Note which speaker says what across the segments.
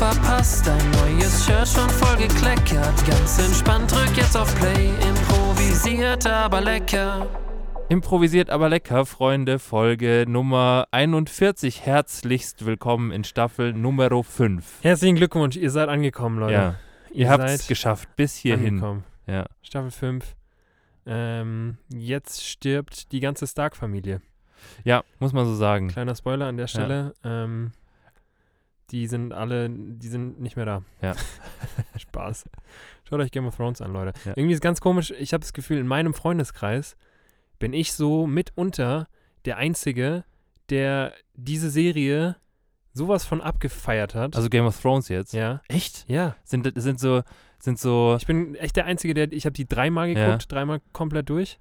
Speaker 1: Verpasst, dein neues Shirt schon voll gekleckert. Ganz entspannt, drück jetzt auf Play, improvisiert aber lecker.
Speaker 2: Improvisiert aber lecker, Freunde, Folge Nummer 41. Herzlichst willkommen in Staffel Nummer 5.
Speaker 3: Herzlichen Glückwunsch, ihr seid angekommen, Leute.
Speaker 2: Ja, ihr,
Speaker 3: ihr
Speaker 2: habt es geschafft, bis hierhin.
Speaker 3: angekommen.
Speaker 2: Ja.
Speaker 3: Staffel 5. Ähm, jetzt stirbt die ganze Stark-Familie.
Speaker 2: ja, muss man so sagen.
Speaker 3: Kleiner Spoiler an der Stelle. Ähm, die sind alle, die sind nicht mehr da.
Speaker 2: Ja.
Speaker 3: Spaß. Schaut euch Game of Thrones an, Leute.
Speaker 2: Ja.
Speaker 3: Irgendwie ist ganz komisch. Ich habe das Gefühl, in meinem Freundeskreis bin ich so mitunter der Einzige, der diese Serie sowas von abgefeiert hat.
Speaker 2: Also Game of Thrones jetzt.
Speaker 3: ja.
Speaker 2: Echt?
Speaker 3: Ja.
Speaker 2: Sind, sind so, sind so,
Speaker 3: Ich bin echt der Einzige, der, ich habe die dreimal
Speaker 2: Ja.
Speaker 3: geguckt, dreimal komplett durch.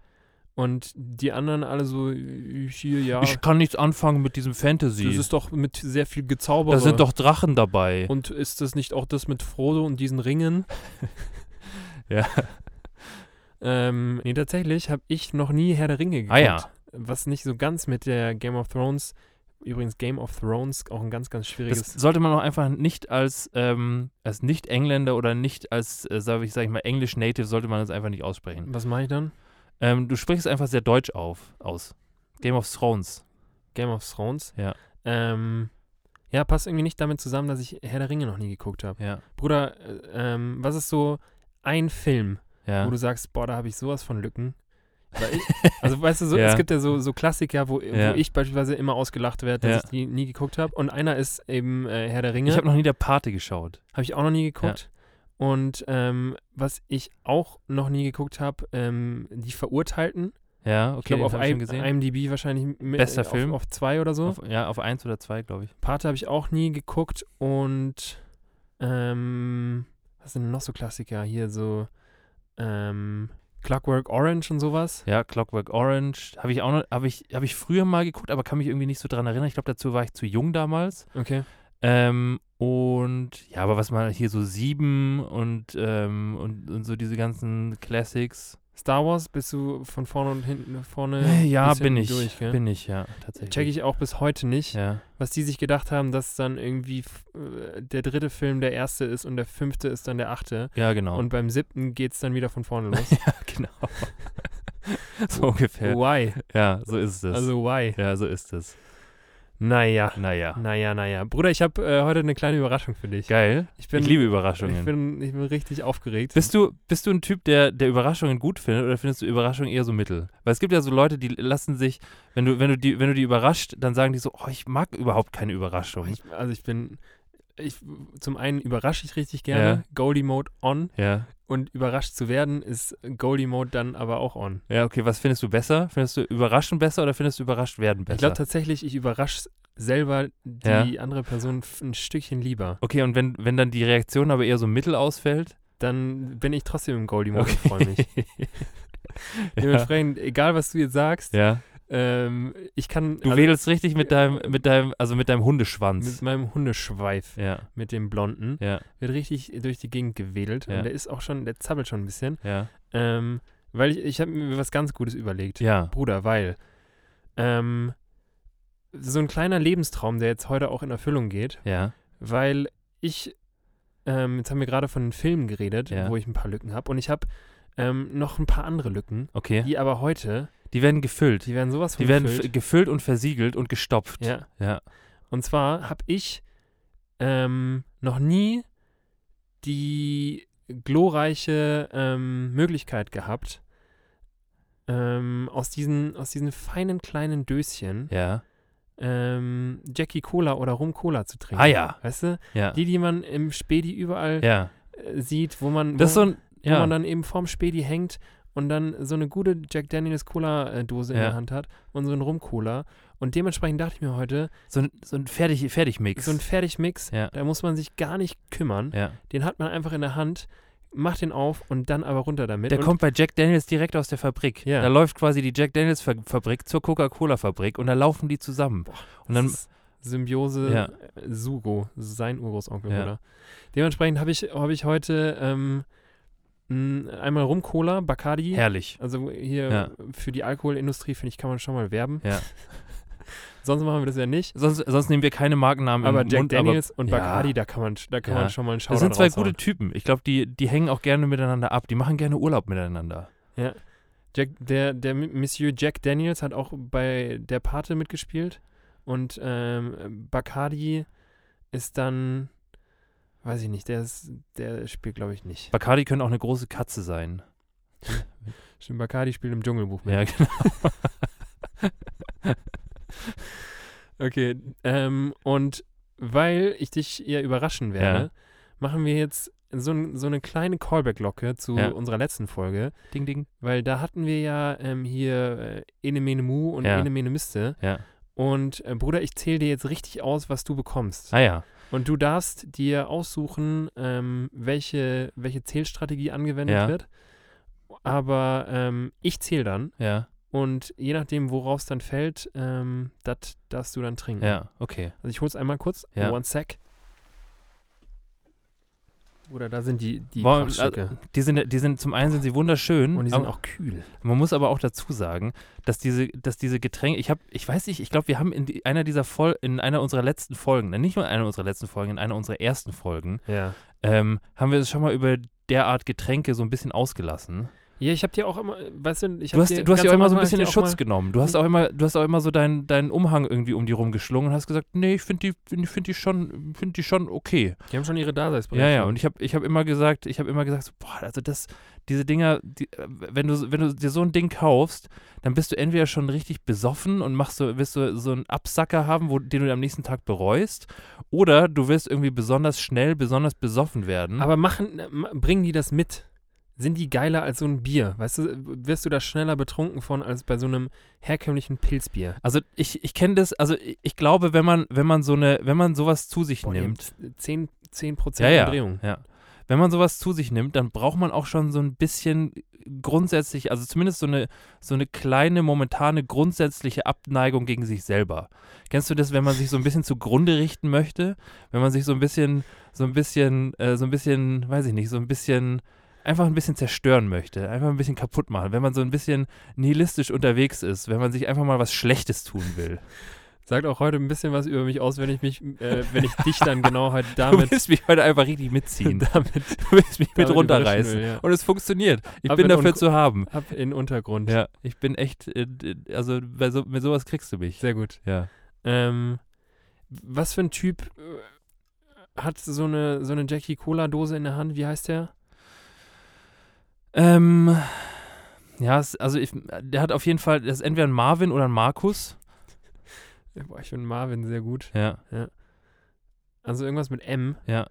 Speaker 3: Und die anderen alle so, hier, ja,
Speaker 2: ich kann nichts anfangen mit diesem Fantasy.
Speaker 3: das ist doch mit sehr viel Gezauber.
Speaker 2: da sind doch Drachen dabei.
Speaker 3: Und ist das nicht auch das mit Frodo und diesen Ringen?
Speaker 2: Ja.
Speaker 3: Ähm, nee, tatsächlich habe ich noch nie Herr der Ringe geguckt.
Speaker 2: Ah ja.
Speaker 3: Was nicht so ganz mit der Game of Thrones, übrigens Game of Thrones, auch ein ganz, ganz
Speaker 2: Das
Speaker 3: schwieriges.
Speaker 2: sollte man auch einfach nicht als, ähm, als Nicht-Engländer oder nicht als, äh, sag ich, sag ich mal, Englisch-Native, sollte man das einfach nicht aussprechen.
Speaker 3: was mache ich dann?
Speaker 2: Ähm, du sprichst einfach sehr deutsch auf, aus. Game of Thrones.
Speaker 3: Game of Thrones?
Speaker 2: Ja.
Speaker 3: Ähm, ja, passt irgendwie nicht damit zusammen, dass ich Herr der Ringe noch nie geguckt habe.
Speaker 2: Ja.
Speaker 3: Bruder, äh, ähm, was ist so ein Film,
Speaker 2: Ja.
Speaker 3: wo du sagst, boah, da habe ich sowas von Lücken? Ich, also weißt du, so,
Speaker 2: Ja.
Speaker 3: es gibt ja so, so Klassiker, wo,
Speaker 2: Ja.
Speaker 3: wo ich beispielsweise immer ausgelacht werde, dass
Speaker 2: Ja.
Speaker 3: ich die nie geguckt habe. Und einer ist eben äh, Herr der Ringe.
Speaker 2: Ich habe noch nie der Pate geschaut.
Speaker 3: Habe ich auch noch nie geguckt. Und ähm, was ich auch noch nie geguckt habe, ähm, die Verurteilten.
Speaker 2: Ja, okay.
Speaker 3: Ich glaube auf
Speaker 2: hab ich
Speaker 3: I
Speaker 2: gesehen.
Speaker 3: IMDb wahrscheinlich mit,
Speaker 2: Bester
Speaker 3: äh, auf,
Speaker 2: Film.
Speaker 3: auf zwei oder so.
Speaker 2: Auf, ja, auf eins oder zwei, glaube ich.
Speaker 3: Pate habe ich auch nie geguckt und ähm, was sind denn noch so Klassiker? Hier so ähm, Clockwork Orange und sowas.
Speaker 2: Ja, Clockwork Orange. Habe ich auch noch, habe ich, hab ich früher mal geguckt, aber kann mich irgendwie nicht so dran erinnern. Ich glaube, dazu war ich zu jung damals.
Speaker 3: Okay.
Speaker 2: Ähm, und ja, aber was man hier so sieben und, ähm, und, und so diese ganzen Classics.
Speaker 3: Star Wars bist du von vorne und hinten vorne.
Speaker 2: Äh, ja, bin ich.
Speaker 3: durch, gell?
Speaker 2: bin ich, ja, tatsächlich.
Speaker 3: Check ich auch bis heute nicht,
Speaker 2: Ja.
Speaker 3: was die sich gedacht haben, dass dann irgendwie äh, der dritte Film der erste ist und der fünfte ist dann der achte.
Speaker 2: ja, genau.
Speaker 3: Und beim siebten geht es dann wieder von vorne los.
Speaker 2: ja, genau. so ungefähr.
Speaker 3: Why?
Speaker 2: Ja, so ist es.
Speaker 3: Also why?
Speaker 2: ja, so ist es.
Speaker 3: Naja.
Speaker 2: Naja.
Speaker 3: Naja, naja. Bruder, ich habe äh, heute eine kleine Überraschung für dich.
Speaker 2: Geil.
Speaker 3: Ich, bin,
Speaker 2: ich liebe Überraschungen.
Speaker 3: Ich bin, ich bin richtig aufgeregt.
Speaker 2: Bist du, bist du ein Typ, der, der Überraschungen gut findet oder findest du Überraschungen eher so mittel? Weil es gibt ja so Leute, die lassen sich, wenn du, wenn du die, wenn du die überrascht, dann sagen die so, oh, ich mag überhaupt keine Überraschung.
Speaker 3: ich, also ich bin, ich, zum einen überrasche ich richtig gerne,
Speaker 2: Ja.
Speaker 3: Goldie Mode on
Speaker 2: ja.
Speaker 3: Und überrascht zu werden ist Goldie Mode dann aber auch on.
Speaker 2: Ja, okay, was findest du besser? Findest du überraschen besser oder findest du überrascht werden besser?
Speaker 3: Ich glaube tatsächlich, ich überrasche selber die andere Person ein Stückchen lieber.
Speaker 2: okay, und wenn, wenn dann die Reaktion aber eher so mittel ausfällt?
Speaker 3: Dann bin ich trotzdem im Goldie Mode
Speaker 2: Okay.
Speaker 3: und freue mich.
Speaker 2: ja.
Speaker 3: Dementsprechend, egal was du jetzt sagst,
Speaker 2: ja.
Speaker 3: Ähm, ich kann
Speaker 2: Du
Speaker 3: also
Speaker 2: wedelst richtig mit deinem, mit deinem, also mit deinem
Speaker 3: mit
Speaker 2: Hundeschwanz.
Speaker 3: meinem Hundeschweif,
Speaker 2: Ja,
Speaker 3: mit dem blonden,
Speaker 2: ja,
Speaker 3: wird richtig durch die Gegend gewedelt
Speaker 2: Ja.
Speaker 3: und der ist auch schon, der zappelt schon ein bisschen.
Speaker 2: ja.
Speaker 3: Ähm, weil ich, ich habe mir was ganz Gutes überlegt.
Speaker 2: Ja.
Speaker 3: Bruder, weil ähm, so ein kleiner Lebenstraum, der jetzt heute auch in Erfüllung geht,
Speaker 2: Ja.
Speaker 3: weil ich, ähm, jetzt haben wir gerade von Filmen geredet,
Speaker 2: Ja.
Speaker 3: wo ich ein paar Lücken habe und ich habe ähm, noch ein paar andere Lücken,
Speaker 2: Okay.
Speaker 3: die aber heute,
Speaker 2: Die werden gefüllt.
Speaker 3: die werden sowas von
Speaker 2: Die werden
Speaker 3: gefüllt.
Speaker 2: und versiegelt und gestopft.
Speaker 3: Ja.
Speaker 2: Ja.
Speaker 3: Und zwar habe ich ähm, noch nie die glorreiche ähm, Möglichkeit gehabt, ähm, aus, diesen, aus diesen feinen kleinen Döschen
Speaker 2: Ja.
Speaker 3: ähm, Jackie Cola oder Rum Cola zu trinken.
Speaker 2: Ah ja.
Speaker 3: Weißt du?
Speaker 2: Ja.
Speaker 3: Die, die man im Spedi überall
Speaker 2: ja.
Speaker 3: äh, sieht, wo man, wo,
Speaker 2: so ein,
Speaker 3: wo man dann eben vorm Spedi hängt und dann so eine gute Jack Daniels Cola-Dose in
Speaker 2: Ja.
Speaker 3: der Hand hat und so ein Rum Cola. Und dementsprechend dachte ich mir heute,
Speaker 2: so ein, so ein Fertig, Fertigmix.
Speaker 3: so ein Fertigmix,
Speaker 2: Ja.
Speaker 3: da muss man sich gar nicht kümmern.
Speaker 2: ja.
Speaker 3: Den hat man einfach in der Hand, mach den auf und dann aber runter damit.
Speaker 2: Der
Speaker 3: und
Speaker 2: kommt bei Jack Daniels direkt aus der Fabrik.
Speaker 3: Ja.
Speaker 2: Da läuft quasi die Jack Daniels Fa- Fabrik zur Coca-Cola-Fabrik und da laufen die zusammen. Und dann,
Speaker 3: Symbiose
Speaker 2: Ja.
Speaker 3: äh, Sugo, sein Urgroßonkel,
Speaker 2: Ja.
Speaker 3: oder? Dementsprechend habe ich, hab ich heute ähm, einmal Rum-Cola, Bacardi.
Speaker 2: herrlich.
Speaker 3: Also hier
Speaker 2: Ja.
Speaker 3: für die Alkoholindustrie, finde ich, kann man schon mal werben.
Speaker 2: Ja.
Speaker 3: Sonst machen wir das ja nicht.
Speaker 2: Sonst, sonst nehmen wir keine Markennamen
Speaker 3: Aber Jack
Speaker 2: Mund,
Speaker 3: Daniels und
Speaker 2: ja.
Speaker 3: Bacardi, da kann man, da kann
Speaker 2: Ja.
Speaker 3: man schon mal einen
Speaker 2: Das sind zwei gute Typen. Ich glaube, die, die hängen auch gerne miteinander ab. Die machen gerne Urlaub miteinander.
Speaker 3: Jack, der, der Monsieur Jack Daniels hat auch bei der Pate mitgespielt. Und ähm, Bacardi ist dann, weiß ich nicht, der, ist, der spielt, glaube ich, nicht.
Speaker 2: Bacardi können auch eine große Katze sein.
Speaker 3: Stimmt, Bacardi spielt im Dschungelbuch mit.
Speaker 2: Ja, genau.
Speaker 3: Okay, ähm, und weil ich dich ja überraschen werde,
Speaker 2: Ja.
Speaker 3: machen wir jetzt so, so eine kleine Callback-Glocke zu
Speaker 2: Ja.
Speaker 3: unserer letzten Folge,
Speaker 2: Ding, ding.
Speaker 3: weil da hatten wir ja ähm, hier äh, Ene Mene Mu und
Speaker 2: Ja.
Speaker 3: Ene Mene Miste.
Speaker 2: Ja.
Speaker 3: Und äh, Bruder, ich zähle dir jetzt richtig aus, was du bekommst.
Speaker 2: Ah ja.
Speaker 3: Und du darfst dir aussuchen, ähm, welche, welche Zählstrategie angewendet
Speaker 2: Ja.
Speaker 3: wird. Aber ähm, ich zähle dann
Speaker 2: Ja.
Speaker 3: und je nachdem, worauf es dann fällt, ähm, das darfst du dann trinken.
Speaker 2: Ja. Okay.
Speaker 3: Also ich hol's einmal kurz.
Speaker 2: Ja.
Speaker 3: One sec. Oder da sind die, die
Speaker 2: Wollen-
Speaker 3: Prachtstücke.
Speaker 2: Die sind, die sind, zum einen sind sie wunderschön.
Speaker 3: Und die sind
Speaker 2: aber
Speaker 3: auch kühl.
Speaker 2: man muss aber auch dazu sagen, dass diese, dass diese Getränke, ich habe, ich weiß nicht, ich glaube, wir haben in die, einer dieser Fol in einer unserer letzten Folgen, nicht nur in einer unserer letzten Folgen, in einer unserer ersten Folgen,
Speaker 3: Ja.
Speaker 2: ähm, haben wir es schon mal über derart Getränke so ein bisschen ausgelassen.
Speaker 3: Ja, ich habe dir auch immer, weißt du, ich hab
Speaker 2: hast,
Speaker 3: dir
Speaker 2: du hast ja auch immer so ein bisschen
Speaker 3: hab
Speaker 2: in
Speaker 3: dir
Speaker 2: Schutz genommen. Du hast auch immer, du hast auch immer so deinen, deinen Umhang irgendwie um die rumgeschlungen und hast gesagt, nee, ich finde die, find, die schon, finde die schon okay.
Speaker 3: Die haben schon ihre
Speaker 2: Ja,
Speaker 3: Daseinsberechtigung.
Speaker 2: ja. Und ich habe, ich habe immer gesagt, ich habe immer gesagt, so, boah, also das, diese Dinger, die, wenn du, wenn du dir so ein Ding kaufst, dann bist du entweder schon richtig besoffen und machst so, wirst du so einen Absacker haben, wo, den du am nächsten Tag bereust, oder du wirst irgendwie besonders schnell, besonders besoffen werden.
Speaker 3: Aber machen, ma- bringen die das mit? Sind die geiler als so ein Bier? Weißt du, wirst du da schneller betrunken von als bei so einem herkömmlichen Pilzbier?
Speaker 2: also ich, ich kenne das, also ich, glaube, wenn man, wenn man so eine, wenn man sowas zu sich
Speaker 3: Boah,
Speaker 2: nimmt,
Speaker 3: z- 10, 10
Speaker 2: Ja,
Speaker 3: Prozent
Speaker 2: ja.
Speaker 3: Umdrehung.
Speaker 2: Ja. Wenn man sowas zu sich nimmt, dann braucht man auch schon so ein bisschen grundsätzlich, also zumindest so eine, so eine kleine, momentane, grundsätzliche Abneigung gegen sich selber. Kennst du das, wenn man sich so ein bisschen zugrunde richten möchte? Wenn man sich so ein bisschen, so ein bisschen, äh, so ein bisschen, weiß ich nicht, so ein bisschen, einfach ein bisschen zerstören möchte, einfach ein bisschen kaputt machen, wenn man so ein bisschen nihilistisch unterwegs ist, wenn man sich einfach mal was Schlechtes tun will.
Speaker 3: Sagt auch heute ein bisschen was über mich aus, wenn ich mich, äh, wenn ich dich dann genau halt
Speaker 2: Du
Speaker 3: damit,
Speaker 2: willst mich heute einfach richtig mitziehen.
Speaker 3: damit,
Speaker 2: Du willst mich mit runterreißen.
Speaker 3: will, ja.
Speaker 2: Und es funktioniert. Ich
Speaker 3: Aber
Speaker 2: bin
Speaker 3: in
Speaker 2: dafür zu haben.
Speaker 3: Ab in Untergrund.
Speaker 2: Ja, ich bin echt, äh, also bei so, mit sowas kriegst du mich.
Speaker 3: Sehr gut.
Speaker 2: Ja.
Speaker 3: Ähm, was für ein Typ äh, hat so eine, so eine Jackie Cola Dose in der Hand? Wie heißt der?
Speaker 2: Ähm, ja, es, also ich, der hat auf jeden Fall, das ist entweder ein Marvin oder ein Markus.
Speaker 3: Boah, ich finde Marvin sehr gut.
Speaker 2: Ja,
Speaker 3: Also irgendwas mit M.
Speaker 2: ja.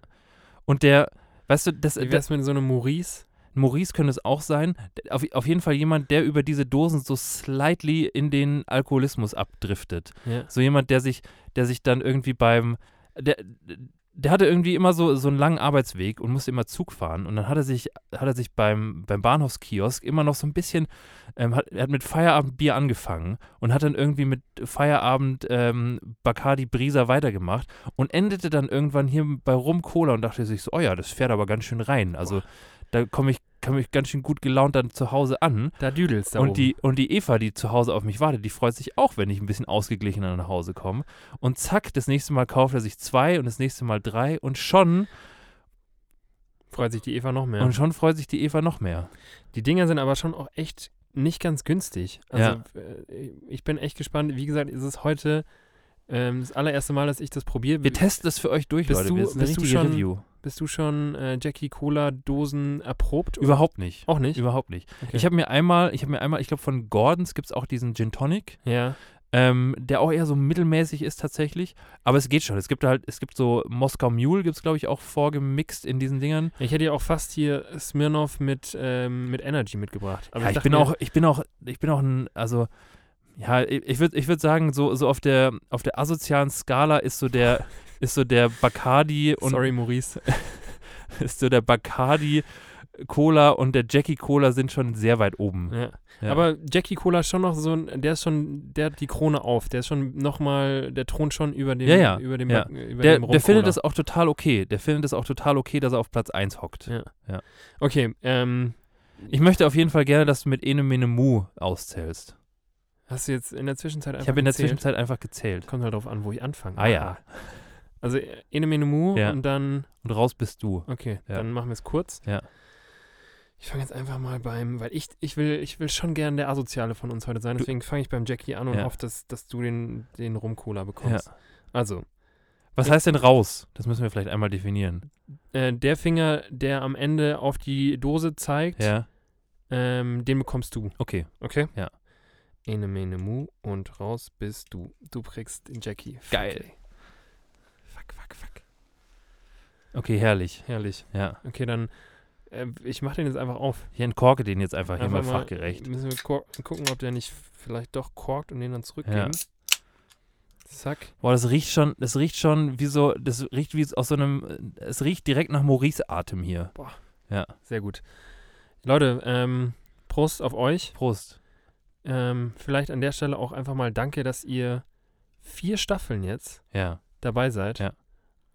Speaker 2: Und der, weißt du, das,
Speaker 3: Wie wär's mit so einem Maurice?
Speaker 2: Maurice könnte es auch sein. Auf, auf jeden Fall jemand, der über diese Dosen so slightly in den Alkoholismus abdriftet.
Speaker 3: Ja.
Speaker 2: So jemand, der sich, der sich dann irgendwie beim, der, der hatte irgendwie immer so, so einen langen Arbeitsweg und musste immer Zug fahren. Und dann hat er sich, hat er sich beim, beim Bahnhofskiosk immer noch so ein bisschen, ähm, hat, er hat mit Feierabendbier angefangen und hat dann irgendwie mit Feierabend ähm, Bacardi Brisa weitergemacht und endete dann irgendwann hier bei Rum Cola und dachte sich so, oh ja, das fährt aber ganz schön rein. Also da komme ich, komme ich ganz schön gut gelaunt dann zu Hause an.
Speaker 3: Da düdelst da
Speaker 2: Und
Speaker 3: oben.
Speaker 2: die, und die Eva, die zu Hause auf mich wartet, die freut sich auch, wenn ich ein bisschen ausgeglichener nach Hause komme. Und zack, das nächste Mal kauft er sich zwei und das nächste Mal drei und schon,
Speaker 3: freut sich die Eva noch mehr.
Speaker 2: und schon freut sich die Eva noch mehr.
Speaker 3: Die Dinger sind aber schon auch echt nicht ganz günstig. Also äh, ich bin echt gespannt. Wie gesagt, ist es heute ähm, das allererste Mal, dass ich das probiere.
Speaker 2: Wir testen das für euch durch,
Speaker 3: Bist
Speaker 2: Leute.
Speaker 3: du- bist du schon-
Speaker 2: Review.
Speaker 3: Bist du schon äh, Jackie Cola Dosen erprobt? oder?
Speaker 2: Überhaupt nicht.
Speaker 3: Auch nicht?
Speaker 2: Überhaupt nicht.
Speaker 3: Okay.
Speaker 2: Ich habe mir einmal, ich habe mir einmal, ich glaube von Gordons gibt es auch diesen Gin Tonic,
Speaker 3: ja.
Speaker 2: ähm, der auch eher so mittelmäßig ist tatsächlich. Aber es geht schon. Es gibt halt, es gibt so Moskau Mule, gibt es glaube ich auch vorgemixt in diesen Dingern.
Speaker 3: Ich hätte ja auch fast hier Smirnoff mit, ähm, mit Energy mitgebracht. Aber
Speaker 2: ja, ich,
Speaker 3: dachte
Speaker 2: bin auch, ich bin auch, ich bin auch ein, also ja, ich, ich würde ich würd sagen, so, so auf der auf der asozialen Skala ist so der, ist so der Bacardi und
Speaker 3: Sorry, Maurice.
Speaker 2: ist so der Bacardi Cola und der Jackie Cola sind schon sehr weit oben.
Speaker 3: Ja.
Speaker 2: Ja.
Speaker 3: Aber Jackie Cola ist schon noch so der ist schon, der hat die Krone auf. Der ist schon nochmal, der thront schon über dem,
Speaker 2: Ja, ja,
Speaker 3: über dem, über
Speaker 2: der,
Speaker 3: dem
Speaker 2: der findet es auch total okay. Der findet es auch total okay, dass er auf Platz 1 hockt.
Speaker 3: Ja.
Speaker 2: Ja.
Speaker 3: Okay, ähm,
Speaker 2: Ich möchte auf jeden Fall gerne, dass du mit Ene Mene Mu auszählst.
Speaker 3: hast du jetzt in der Zwischenzeit einfach
Speaker 2: Ich habe in der
Speaker 3: gezählt?
Speaker 2: Zwischenzeit einfach gezählt.
Speaker 3: Kommt halt drauf an, wo ich anfange.
Speaker 2: Ah ja.
Speaker 3: Also Ene Mene Mu
Speaker 2: Ja.
Speaker 3: und dann,
Speaker 2: Und raus bist du.
Speaker 3: okay,
Speaker 2: Ja.
Speaker 3: dann machen wir es kurz.
Speaker 2: Ja.
Speaker 3: Ich fange jetzt einfach mal beim, weil ich, ich will, ich will schon gern der Asoziale von uns heute sein, deswegen fange ich beim Jackie an und
Speaker 2: Ja.
Speaker 3: hoffe, dass, dass du den, den Rum-Cola bekommst. Also,
Speaker 2: Was
Speaker 3: Ich-
Speaker 2: heißt denn raus? Das müssen wir vielleicht einmal definieren.
Speaker 3: äh, der Finger, der am Ende auf die Dose zeigt,
Speaker 2: Ja,
Speaker 3: ähm, den bekommst du.
Speaker 2: okay.
Speaker 3: Okay?
Speaker 2: Ja.
Speaker 3: Ene, mene, mu und raus bist du. Du kriegst den Jackie.
Speaker 2: Geil.
Speaker 3: ey. Fuck, fuck, fuck.
Speaker 2: Okay, herrlich.
Speaker 3: Herrlich.
Speaker 2: Ja.
Speaker 3: Okay, dann, äh, ich mach den jetzt einfach auf.
Speaker 2: Ich entkorke den jetzt einfach, hier
Speaker 3: Einfach
Speaker 2: mal
Speaker 3: mal-
Speaker 2: fachgerecht.
Speaker 3: Müssen wir gucken, ob der nicht vielleicht doch korkt und den dann zurückgeben. Zack.
Speaker 2: Boah, das riecht schon, das riecht schon wie so, das riecht wie aus so einem, es riecht direkt nach Maurice-Atem hier.
Speaker 3: Sehr gut. Leute, ähm, Prost auf euch.
Speaker 2: Prost.
Speaker 3: Ähm, vielleicht an der Stelle auch einfach mal danke, dass ihr vier Staffeln jetzt
Speaker 2: Ja,
Speaker 3: dabei seid.
Speaker 2: Ja.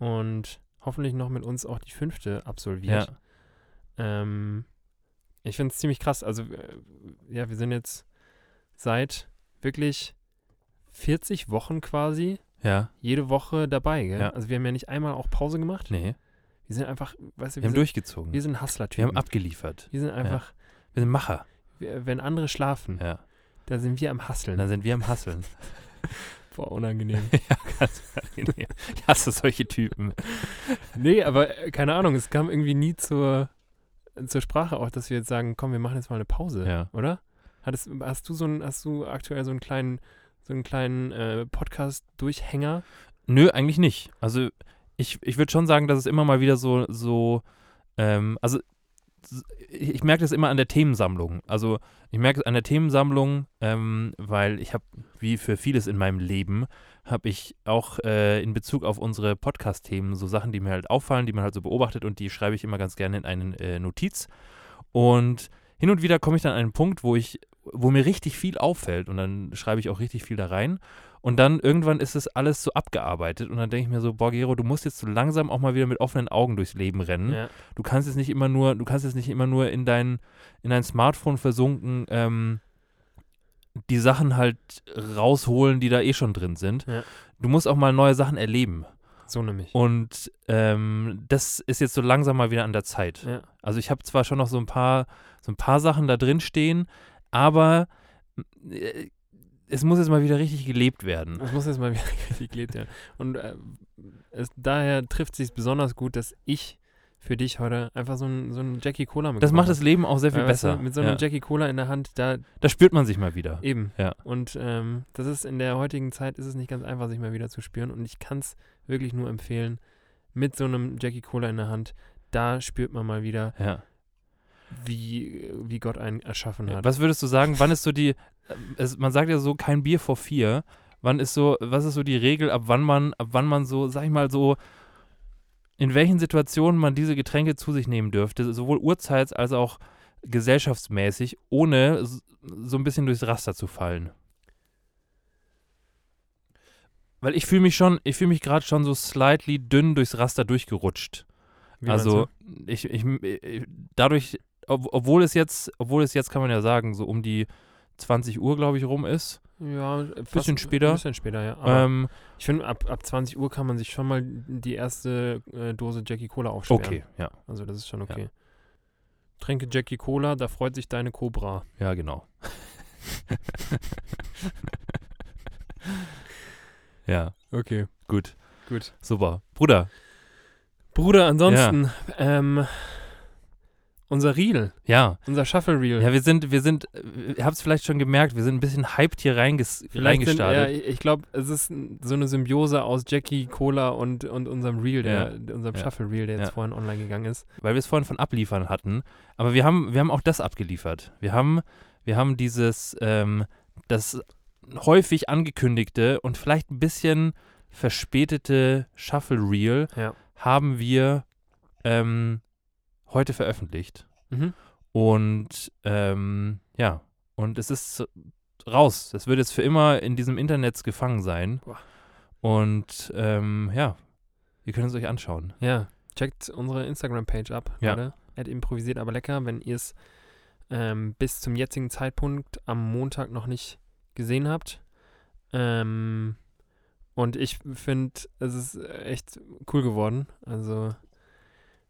Speaker 3: Und hoffentlich noch mit uns auch die fünfte
Speaker 2: ja.
Speaker 3: absolviert. Ähm, ich finde es ziemlich krass. Also, äh, ja, wir sind jetzt seit wirklich 40 Wochen quasi
Speaker 2: Ja,
Speaker 3: jede Woche dabei. Gell?
Speaker 2: Ja.
Speaker 3: Also, wir haben ja nicht einmal auch Pause gemacht.
Speaker 2: nee.
Speaker 3: Wir sind einfach, weißt du,
Speaker 2: Wir
Speaker 3: wir,
Speaker 2: haben
Speaker 3: sind,
Speaker 2: durchgezogen.
Speaker 3: wir sind
Speaker 2: Wir
Speaker 3: Hustler-Typen.
Speaker 2: haben abgeliefert.
Speaker 3: Wir sind einfach,
Speaker 2: Wir sind Macher.
Speaker 3: wir, wenn andere schlafen,
Speaker 2: Ja.
Speaker 3: da sind wir am Hustlen.
Speaker 2: dann sind wir am Hasseln.
Speaker 3: Boah, unangenehm.
Speaker 2: ja, ganz angenehm. Ich hasse solche Typen.
Speaker 3: nee, aber äh, keine Ahnung, es kam irgendwie nie zur, zur Sprache auch, dass wir jetzt sagen, komm, wir machen jetzt mal eine Pause,
Speaker 2: Ja.
Speaker 3: oder? Hattest, hast du so ein, hast du aktuell so einen kleinen, so einen kleinen äh, Podcast-Durchhänger?
Speaker 2: Nö, eigentlich nicht. Also ich, ich würde schon sagen, dass es immer mal wieder so, so ähm, also ich merke das immer an der Themensammlung. Also ich merke es an der Themensammlung, ähm, weil ich habe, wie für vieles in meinem Leben, habe ich auch äh, in Bezug auf unsere Podcast-Themen so Sachen, die mir halt auffallen, die man halt so beobachtet und die schreibe ich immer ganz gerne in eine äh, Notiz. Und hin und wieder komme ich dann an einen Punkt, wo ich, wo mir richtig viel auffällt und dann schreibe ich auch richtig viel da rein. Und dann irgendwann ist es alles so abgearbeitet und dann denke ich mir so, boah, Gero, du musst jetzt so langsam auch mal wieder mit offenen Augen durchs Leben rennen.
Speaker 3: Ja.
Speaker 2: Du kannst jetzt nicht immer nur, du kannst jetzt nicht immer nur in dein, in dein Smartphone versunken, ähm, die Sachen halt rausholen, die da eh schon drin sind.
Speaker 3: Ja.
Speaker 2: Du musst auch mal neue Sachen erleben.
Speaker 3: So nämlich.
Speaker 2: Und ähm, das ist jetzt so langsam mal wieder an der Zeit.
Speaker 3: Ja.
Speaker 2: Also ich habe zwar schon noch so ein paar, so ein paar Sachen da drin stehen, aber äh, es muss jetzt mal wieder richtig gelebt werden.
Speaker 3: Das muss jetzt mal wieder richtig gelebt werden. Und äh, es, daher trifft es sich besonders gut, dass ich für dich heute einfach so ein, so ein Jackie Cola
Speaker 2: Das
Speaker 3: mitgebracht
Speaker 2: macht das. Leben auch sehr viel
Speaker 3: Weil, weißt du,
Speaker 2: besser.
Speaker 3: Mit so einem
Speaker 2: ja.
Speaker 3: Jackie Cola in der Hand, da
Speaker 2: Da spürt man sich mal wieder.
Speaker 3: eben.
Speaker 2: Ja.
Speaker 3: Und ähm, das ist in der heutigen Zeit ist es nicht ganz einfach, sich mal wieder zu spüren. Und ich kann es wirklich nur empfehlen, mit so einem Jackie Cola in der Hand, da spürt man mal wieder,
Speaker 2: Ja.
Speaker 3: wie, wie Gott einen erschaffen hat.
Speaker 2: Was würdest du sagen, wann ist so die, äh, es, man sagt ja so, kein Bier vor vier. Wann ist so, was ist so die Regel, ab wann man, ab wann man so, sag ich mal so, in welchen Situationen man diese Getränke zu sich nehmen dürfte, sowohl urzeits als auch gesellschaftsmäßig, ohne so ein bisschen durchs Raster zu fallen? Weil ich fühle mich schon, ich fühle mich gerade schon so slightly dünn durchs Raster durchgerutscht.
Speaker 3: Wie
Speaker 2: also ich, ich, ich dadurch, ob, obwohl es jetzt, obwohl es jetzt kann man ja sagen, so um die 20 Uhr, glaube ich, rum ist.
Speaker 3: Ja, fast
Speaker 2: bisschen später.
Speaker 3: Ein bisschen später, ja.
Speaker 2: Ähm,
Speaker 3: ich finde, ab, ab 20 Uhr kann man sich schon mal die erste äh, Dose Jackie Cola aufsperren.
Speaker 2: okay, ja,
Speaker 3: Also das ist schon okay. Tränke Jackie Cola, da freut sich deine Cobra.
Speaker 2: ja, genau. ja,
Speaker 3: Okay,
Speaker 2: gut,
Speaker 3: gut.
Speaker 2: super. Bruder,
Speaker 3: Bruder, ansonsten, ähm, unser Reel,
Speaker 2: ja,
Speaker 3: unser Shuffle Reel.
Speaker 2: ja, wir sind, wir sind, ihr habt es vielleicht schon gemerkt, wir sind ein bisschen hyped hier reinges
Speaker 3: Vielleicht sind, ja,
Speaker 2: reingestartet.
Speaker 3: ich glaube, es ist so eine Symbiose aus Jackie Cola und, und unserem Reel, der, unserem
Speaker 2: Ja.
Speaker 3: Shuffle Reel, der jetzt
Speaker 2: Ja.
Speaker 3: vorhin online gegangen ist.
Speaker 2: weil wir es vorhin von abliefern hatten. Aber wir haben, wir haben auch das abgeliefert. Wir haben, wir haben dieses, ähm, das häufig angekündigte und vielleicht ein bisschen verspätete Shuffle Reel
Speaker 3: Ja.
Speaker 2: haben wir ähm, heute veröffentlicht.
Speaker 3: Mhm.
Speaker 2: Und ähm, ja, und es ist raus. Es wird jetzt für immer in diesem Internet gefangen sein.
Speaker 3: Boah.
Speaker 2: Und ähm, ja, ihr könnt es euch anschauen.
Speaker 3: Ja, checkt unsere Instagram-Page ab,
Speaker 2: Ja.
Speaker 3: Leute. At improvisiert aber lecker, wenn ihr es ähm, bis zum jetzigen Zeitpunkt am Montag noch nicht gesehen habt. Ähm, und ich finde, es ist echt cool geworden. Also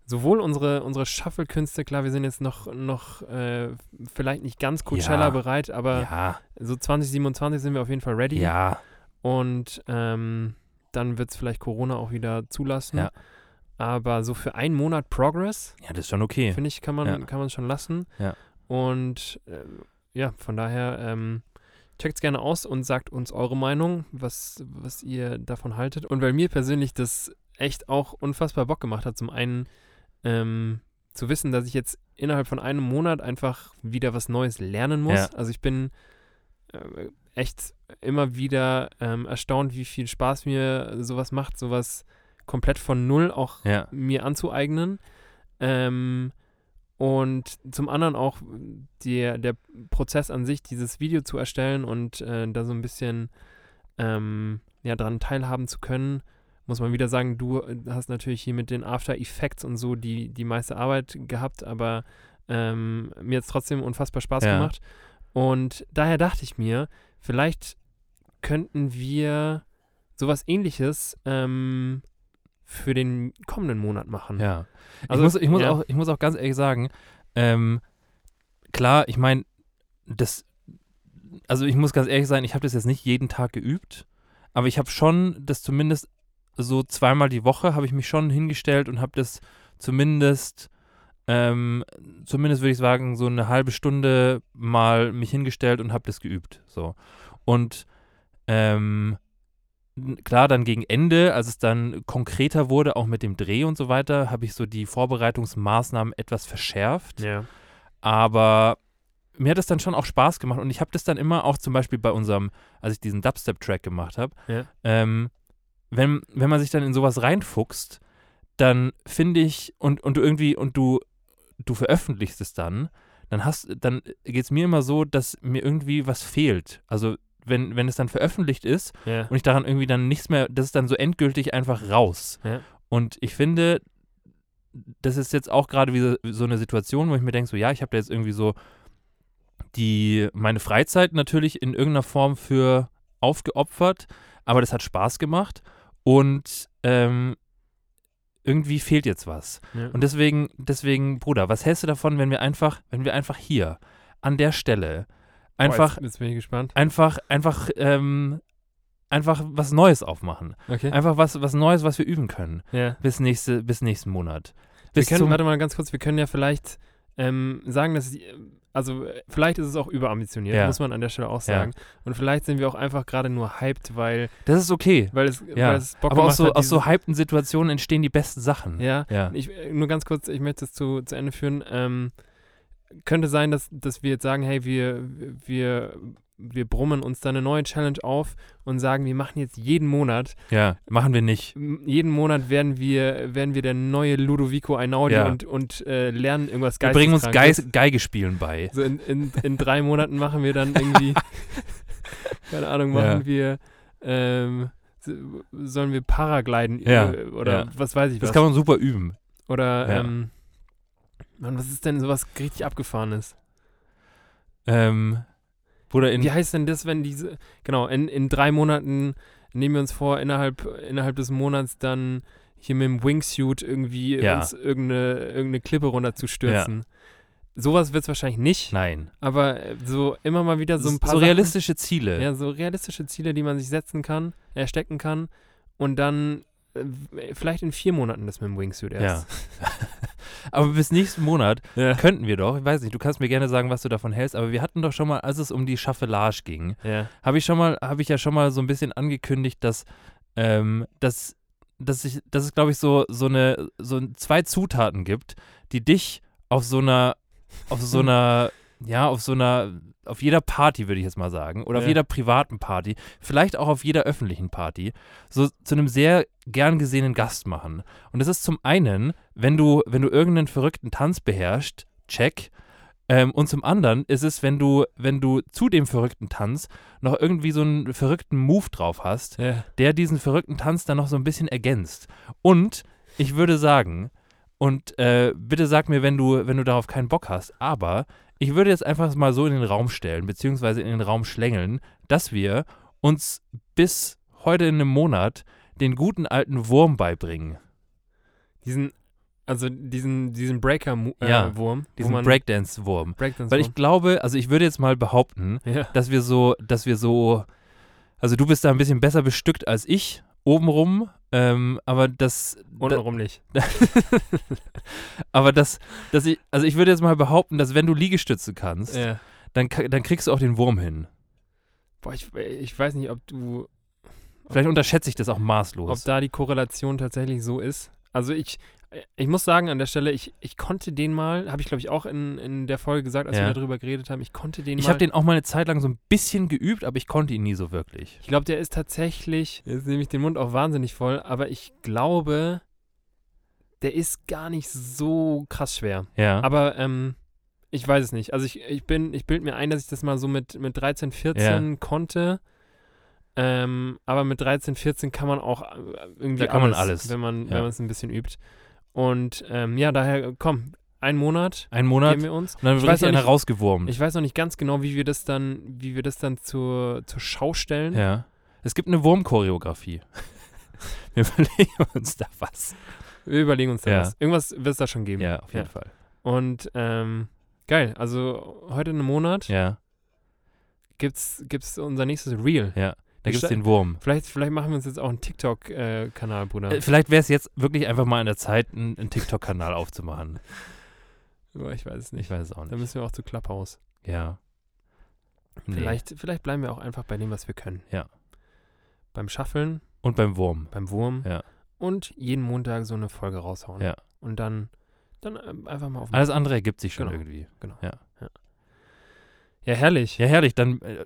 Speaker 3: sowohl unsere, unsere Shuffle-Künste, klar, wir sind jetzt noch, noch äh, vielleicht nicht ganz Coachella
Speaker 2: Ja.
Speaker 3: bereit, aber
Speaker 2: ja,
Speaker 3: so 2027 sind wir auf jeden Fall ready.
Speaker 2: ja,
Speaker 3: Und ähm, dann wird es vielleicht Corona auch wieder zulassen.
Speaker 2: Ja.
Speaker 3: Aber so für einen Monat Progress,
Speaker 2: ja, das ist schon okay.
Speaker 3: finde ich, kann man,
Speaker 2: Ja.
Speaker 3: kann man schon lassen.
Speaker 2: Ja.
Speaker 3: Und ähm, ja, von daher ähm, checkt es gerne aus und sagt uns eure Meinung, was, was ihr davon haltet. Und weil mir persönlich das echt auch unfassbar Bock gemacht hat, zum einen ähm, zu wissen, dass ich jetzt innerhalb von einem Monat einfach wieder was Neues lernen muss.
Speaker 2: Ja.
Speaker 3: Also ich bin äh, echt immer wieder ähm, erstaunt, wie viel Spaß mir sowas macht, sowas komplett von null auch
Speaker 2: Ja,
Speaker 3: mir anzueignen. Ähm, und zum anderen auch der, der Prozess an sich, dieses Video zu erstellen und äh, da so ein bisschen ähm, ja, dran teilhaben zu können, muss man wieder sagen, du äh, hast natürlich hier mit den After Effects und so die, die meiste Arbeit gehabt, aber ähm, mir hat es trotzdem unfassbar Spaß
Speaker 2: Ja.
Speaker 3: gemacht. Und daher dachte ich mir, vielleicht könnten wir sowas ähnliches ähm, für den kommenden Monat machen.
Speaker 2: ja.
Speaker 3: Also,
Speaker 2: ich, muss, ich, muss
Speaker 3: ja.
Speaker 2: auch, ich muss auch ganz ehrlich sagen, ähm, klar, ich meine, das, also ich muss ganz ehrlich sein, ich habe das jetzt nicht jeden Tag geübt, aber ich habe schon das zumindest so zweimal die Woche habe ich mich schon hingestellt und habe das zumindest, ähm, zumindest würde ich sagen, so eine halbe Stunde mal mich hingestellt und habe das geübt. So. Und ähm, klar, dann gegen Ende, als es dann konkreter wurde, auch mit dem Dreh und so weiter, habe ich so die Vorbereitungsmaßnahmen etwas verschärft.
Speaker 3: Ja.
Speaker 2: Aber mir hat es dann schon auch Spaß gemacht und ich habe das dann immer auch zum Beispiel bei unserem, als ich diesen Dubstep-Track gemacht habe,
Speaker 3: Ja.
Speaker 2: ähm, wenn, wenn man sich dann in sowas reinfuchst, dann finde ich, und, und du irgendwie, und du, du veröffentlichst es dann, dann hast, dann geht es mir immer so, dass mir irgendwie was fehlt. Also wenn, wenn es dann veröffentlicht ist
Speaker 3: Ja.
Speaker 2: und ich daran irgendwie dann nichts mehr, das ist dann so endgültig einfach raus.
Speaker 3: Ja.
Speaker 2: Und ich finde, das ist jetzt auch gerade wieder so eine Situation, wo ich mir denke, so ja, ich habe da jetzt irgendwie so die, meine Freizeit natürlich in irgendeiner Form für aufgeopfert, aber das hat Spaß gemacht und ähm, irgendwie fehlt jetzt was.
Speaker 3: Ja.
Speaker 2: Und deswegen, deswegen, Bruder, was hältst du davon, wenn wir einfach, wenn wir einfach hier an der Stelle einfach,
Speaker 3: Boah, jetzt, jetzt bin ich gespannt.
Speaker 2: einfach, einfach, ähm, einfach was Neues aufmachen.
Speaker 3: Okay.
Speaker 2: Einfach was, was Neues, was wir üben können.
Speaker 3: Ja.
Speaker 2: Bis nächste, bis nächsten Monat.
Speaker 3: Wir
Speaker 2: Bis
Speaker 3: können,
Speaker 2: zum,
Speaker 3: warte mal ganz kurz, wir können ja vielleicht ähm, sagen, dass, also äh, vielleicht ist es auch überambitioniert,
Speaker 2: Ja.
Speaker 3: muss man an der Stelle auch
Speaker 2: Ja.
Speaker 3: sagen. Und vielleicht sind wir auch einfach gerade nur hyped, weil,
Speaker 2: das ist okay.
Speaker 3: weil, es,
Speaker 2: Ja.
Speaker 3: weil es Bock
Speaker 2: Aber aus so,
Speaker 3: hat.
Speaker 2: aus so hypten Situationen entstehen die besten Sachen.
Speaker 3: ja,
Speaker 2: Ja.
Speaker 3: Ich, äh, nur ganz kurz, ich möchte es zu, zu Ende führen. Ähm, könnte sein, dass, dass wir jetzt sagen, hey, wir, wir, wir brummen uns da eine neue Challenge auf und sagen, wir machen jetzt jeden Monat,
Speaker 2: ja, machen wir nicht.
Speaker 3: jeden Monat werden wir, werden wir der neue Ludovico Einaudi
Speaker 2: Ja.
Speaker 3: und, und äh, lernen irgendwas
Speaker 2: Wir bringen uns. Geis, Geige spielen bei.
Speaker 3: So in, in, in drei Monaten machen wir dann irgendwie, keine Ahnung, machen
Speaker 2: Ja.
Speaker 3: wir, ähm, sollen wir Paragliden
Speaker 2: Ja,
Speaker 3: oder was weiß ich
Speaker 2: Das
Speaker 3: was.
Speaker 2: kann man super üben.
Speaker 3: Oder, ähm, Mann, was ist denn sowas richtig abgefahrenes?
Speaker 2: Ähm, Bruder, in,
Speaker 3: Wie heißt denn das, wenn diese, genau, in, in drei Monaten nehmen wir uns vor, innerhalb, innerhalb des Monats dann hier mit dem Wingsuit irgendwie
Speaker 2: Ja.
Speaker 3: uns irgendeine, irgendeine Klippe runterzustürzen. Sowas wird es wahrscheinlich nicht,
Speaker 2: nein.
Speaker 3: aber äh, so immer mal wieder so ein paar
Speaker 2: so
Speaker 3: Sachen-
Speaker 2: realistische Ziele.
Speaker 3: Ja, so realistische Ziele, die man sich setzen kann, erstecken kann und dann vielleicht in vier Monaten das mit dem Wingsuit
Speaker 2: Ja.
Speaker 3: erst.
Speaker 2: Aber bis nächsten Monat
Speaker 3: Ja.
Speaker 2: könnten wir doch, ich weiß nicht, du kannst mir gerne sagen, was du davon hältst, aber wir hatten doch schon mal, als es um die Schaffelage ging,
Speaker 3: Ja.
Speaker 2: habe ich schon mal, habe ich ja schon mal so ein bisschen angekündigt, dass, ähm, dass, dass ich, dass es, glaube ich, so, so eine, so zwei Zutaten gibt, die dich auf so einer, auf so einer, ja, auf so einer, auf jeder Party, würde ich jetzt mal sagen, oder auf
Speaker 3: Ja.
Speaker 2: jeder privaten Party, vielleicht auch auf jeder öffentlichen Party, so zu einem sehr gern gesehenen Gast machen. Und das ist zum einen, wenn du, wenn du irgendeinen verrückten Tanz beherrschst check. Ähm, und zum anderen ist es, wenn du, wenn du zu dem verrückten Tanz noch irgendwie so einen verrückten Move drauf hast,
Speaker 3: Ja.
Speaker 2: der diesen verrückten Tanz dann noch so ein bisschen ergänzt. Und ich würde sagen, und äh, bitte sag mir, wenn du, wenn du darauf keinen Bock hast, aber ich würde jetzt einfach mal so in den Raum stellen, beziehungsweise in den Raum schlängeln, dass wir uns bis heute in einem Monat den guten alten Wurm beibringen.
Speaker 3: Diesen, also diesen, diesen Breaker-Wurm. Äh,
Speaker 2: Ja,
Speaker 3: Wurm,
Speaker 2: Diesen Breakdance-Wurm.
Speaker 3: Breakdance
Speaker 2: Weil ich glaube, also ich würde jetzt mal behaupten,
Speaker 3: ja.
Speaker 2: dass wir so, dass wir so, also du bist da ein bisschen besser bestückt als ich, obenrum, ähm, aber das,
Speaker 3: Untenrum nicht.
Speaker 2: aber das, dass ich, also ich würde jetzt mal behaupten, dass wenn du Liegestütze kannst,
Speaker 3: Ja.
Speaker 2: dann, dann kriegst du auch den Wurm hin.
Speaker 3: Boah, ich, ich weiß nicht, ob du,
Speaker 2: Vielleicht unterschätze ich das auch
Speaker 3: ob
Speaker 2: maßlos.
Speaker 3: da die Korrelation tatsächlich so ist. Also ich, ich muss sagen an der Stelle, ich, ich konnte den mal, habe ich glaube ich auch in, in der Folge gesagt, als
Speaker 2: Ja.
Speaker 3: wir darüber geredet haben, ich konnte den
Speaker 2: Ich habe den auch mal eine Zeit lang so ein bisschen geübt, aber ich konnte ihn nie so wirklich.
Speaker 3: ich glaube, der ist tatsächlich, jetzt nehme ich den Mund auch wahnsinnig voll, aber ich glaube, der ist gar nicht so krass schwer.
Speaker 2: Ja.
Speaker 3: Aber ähm, ich weiß es nicht. Also ich, ich bin, ich bilde mir ein, dass ich das mal so mit, mit 13, 14 konnte. Ähm, aber mit 13, 14 kann man auch äh, irgendwie
Speaker 2: Da kann man
Speaker 3: alles,
Speaker 2: alles,
Speaker 3: wenn man,
Speaker 2: ja.
Speaker 3: wenn man es ein bisschen übt. Und ähm, ja, daher, komm, einen Monat
Speaker 2: Ein Monat
Speaker 3: geben wir uns.
Speaker 2: und dann wird richtig einer rausgewurmt.
Speaker 3: Ich weiß noch nicht ganz genau, wie wir das dann, wie wir das dann zur, zur Schau stellen.
Speaker 2: ja. Es gibt eine Wurmchoreografie. wir überlegen uns da was.
Speaker 3: Wir überlegen uns da
Speaker 2: Ja.
Speaker 3: was. Irgendwas wird es da schon geben.
Speaker 2: Ja, auf jeden
Speaker 3: Ja.
Speaker 2: Fall.
Speaker 3: Und ähm, geil, also heute in einem Monat
Speaker 2: Ja,
Speaker 3: gibt's, gibt's unser nächstes Reel.
Speaker 2: ja. Da gibt es den Wurm.
Speaker 3: Vielleicht, vielleicht machen wir uns jetzt auch einen TikTok-Kanal, Bruder.
Speaker 2: Äh, Vielleicht wäre es jetzt wirklich einfach mal an der Zeit, einen, einen TikTok-Kanal aufzumachen.
Speaker 3: Ich weiß es
Speaker 2: Ich
Speaker 3: nicht.
Speaker 2: weiß es auch
Speaker 3: Dann
Speaker 2: nicht.
Speaker 3: müssen wir auch zu Clubhouse.
Speaker 2: Ja. Nee.
Speaker 3: Vielleicht, vielleicht bleiben wir auch einfach bei dem, was wir können.
Speaker 2: Ja.
Speaker 3: Beim Schaffeln,
Speaker 2: Und beim Wurm.
Speaker 3: beim Wurm
Speaker 2: Ja.
Speaker 3: und jeden Montag so eine Folge raushauen.
Speaker 2: Ja.
Speaker 3: Und dann, dann ähm, einfach mal auf
Speaker 2: Alles andere ergibt sich schon
Speaker 3: Genau.
Speaker 2: irgendwie.
Speaker 3: Ja, herrlich.
Speaker 2: Ja, herrlich. Dann äh,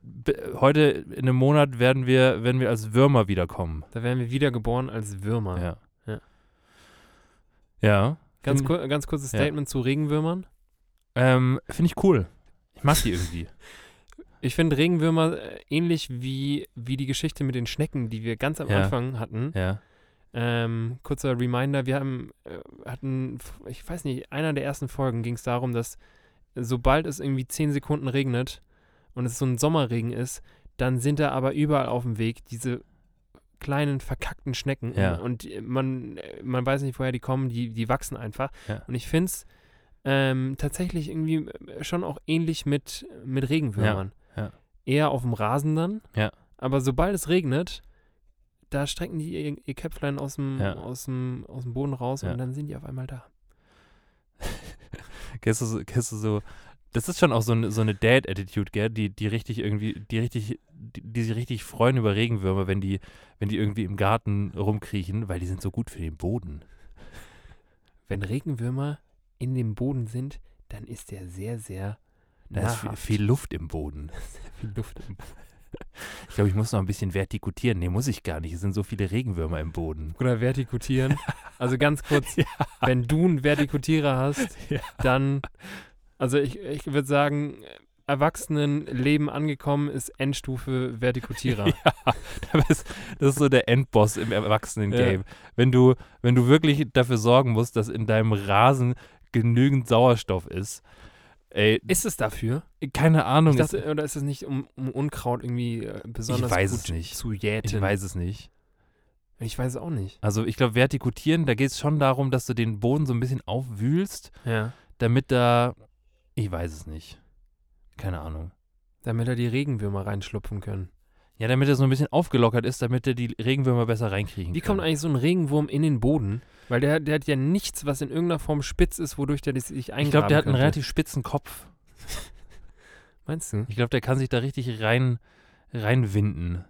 Speaker 2: heute in einem Monat werden wir, werden wir als Würmer wiederkommen.
Speaker 3: Da werden wir wiedergeboren als Würmer.
Speaker 2: Ja.
Speaker 3: Ja.
Speaker 2: Ja.
Speaker 3: Ganz, kur ganz kurzes
Speaker 2: Ja.
Speaker 3: Statement zu Regenwürmern.
Speaker 2: Ähm, Finde ich cool. Ich mag die irgendwie.
Speaker 3: Ich finde Regenwürmer äh, ähnlich wie, wie die Geschichte mit den Schnecken, die wir ganz am
Speaker 2: Ja.
Speaker 3: Anfang hatten.
Speaker 2: ja.
Speaker 3: Ähm, kurzer Reminder, wir haben, äh, hatten, ich weiß nicht, einer der ersten Folgen ging es darum, dass sobald es irgendwie 10 Sekunden regnet und es so ein Sommerregen ist, dann sind da aber überall auf dem Weg diese kleinen verkackten Schnecken
Speaker 2: Ja.
Speaker 3: und, und man, äh, man weiß nicht, woher die kommen, die, die wachsen einfach.
Speaker 2: Ja.
Speaker 3: Und ich finde es ähm, tatsächlich irgendwie äh, schon auch ähnlich mit, mit Regenwürmern.
Speaker 2: ja.
Speaker 3: Eher auf dem Rasen dann. Aber sobald es regnet, da strecken die ihr, ihr Köpflein aus dem, aus, dem, aus dem Boden raus und dann sind die auf einmal da.
Speaker 2: Kennst du kennst du so, das ist schon auch so eine, so eine Dad-Attitude, gell, die, die richtig irgendwie, die richtig, die, die sich richtig freuen über Regenwürmer, wenn die, wenn die irgendwie im Garten rumkriechen, weil die sind so gut für den Boden.
Speaker 3: Wenn Regenwürmer in dem Boden sind, dann ist der sehr, sehr
Speaker 2: Da ist viel, viel Luft im Boden.
Speaker 3: viel Luft im
Speaker 2: Ich glaube, ich muss noch ein bisschen vertikutieren. Nee, muss ich gar nicht. Es sind so viele Regenwürmer im Boden.
Speaker 3: Oder vertikutieren. Also ganz kurz, wenn du einen Vertikutierer hast,
Speaker 2: Ja.
Speaker 3: dann, also ich, ich würde sagen, Erwachsenenleben angekommen ist Endstufe Vertikutierer.
Speaker 2: Ja, das ist, das ist so der Endboss im Erwachsenen-Game. Wenn, du, wenn du wirklich dafür sorgen musst, dass in deinem Rasen genügend Sauerstoff ist. Ey,
Speaker 3: Ist es dafür?
Speaker 2: keine Ahnung. Es-
Speaker 3: dachte, oder ist es nicht, um, um Unkraut irgendwie äh, besonders
Speaker 2: weiß
Speaker 3: gut
Speaker 2: es nicht.
Speaker 3: zu jäten?
Speaker 2: ich weiß es nicht.
Speaker 3: Ich weiß es auch nicht.
Speaker 2: Also ich glaube, vertikutieren, da geht es schon darum, dass du den Boden so ein bisschen aufwühlst,
Speaker 3: Ja.
Speaker 2: damit da, ich weiß es nicht. Keine Ahnung.
Speaker 3: Damit da die Regenwürmer reinschlupfen können.
Speaker 2: Ja, damit er so ein bisschen aufgelockert ist, damit er die Regenwürmer besser reinkriechen
Speaker 3: Wie
Speaker 2: kann.
Speaker 3: kommt eigentlich so ein Regenwurm in den Boden? Weil der, der hat ja nichts, was in irgendeiner Form spitz ist, wodurch der sich eingraben
Speaker 2: Ich glaube, der hat einen
Speaker 3: könnte.
Speaker 2: relativ spitzen Kopf.
Speaker 3: Meinst du?
Speaker 2: Ich glaube, der kann sich da richtig rein, reinwinden.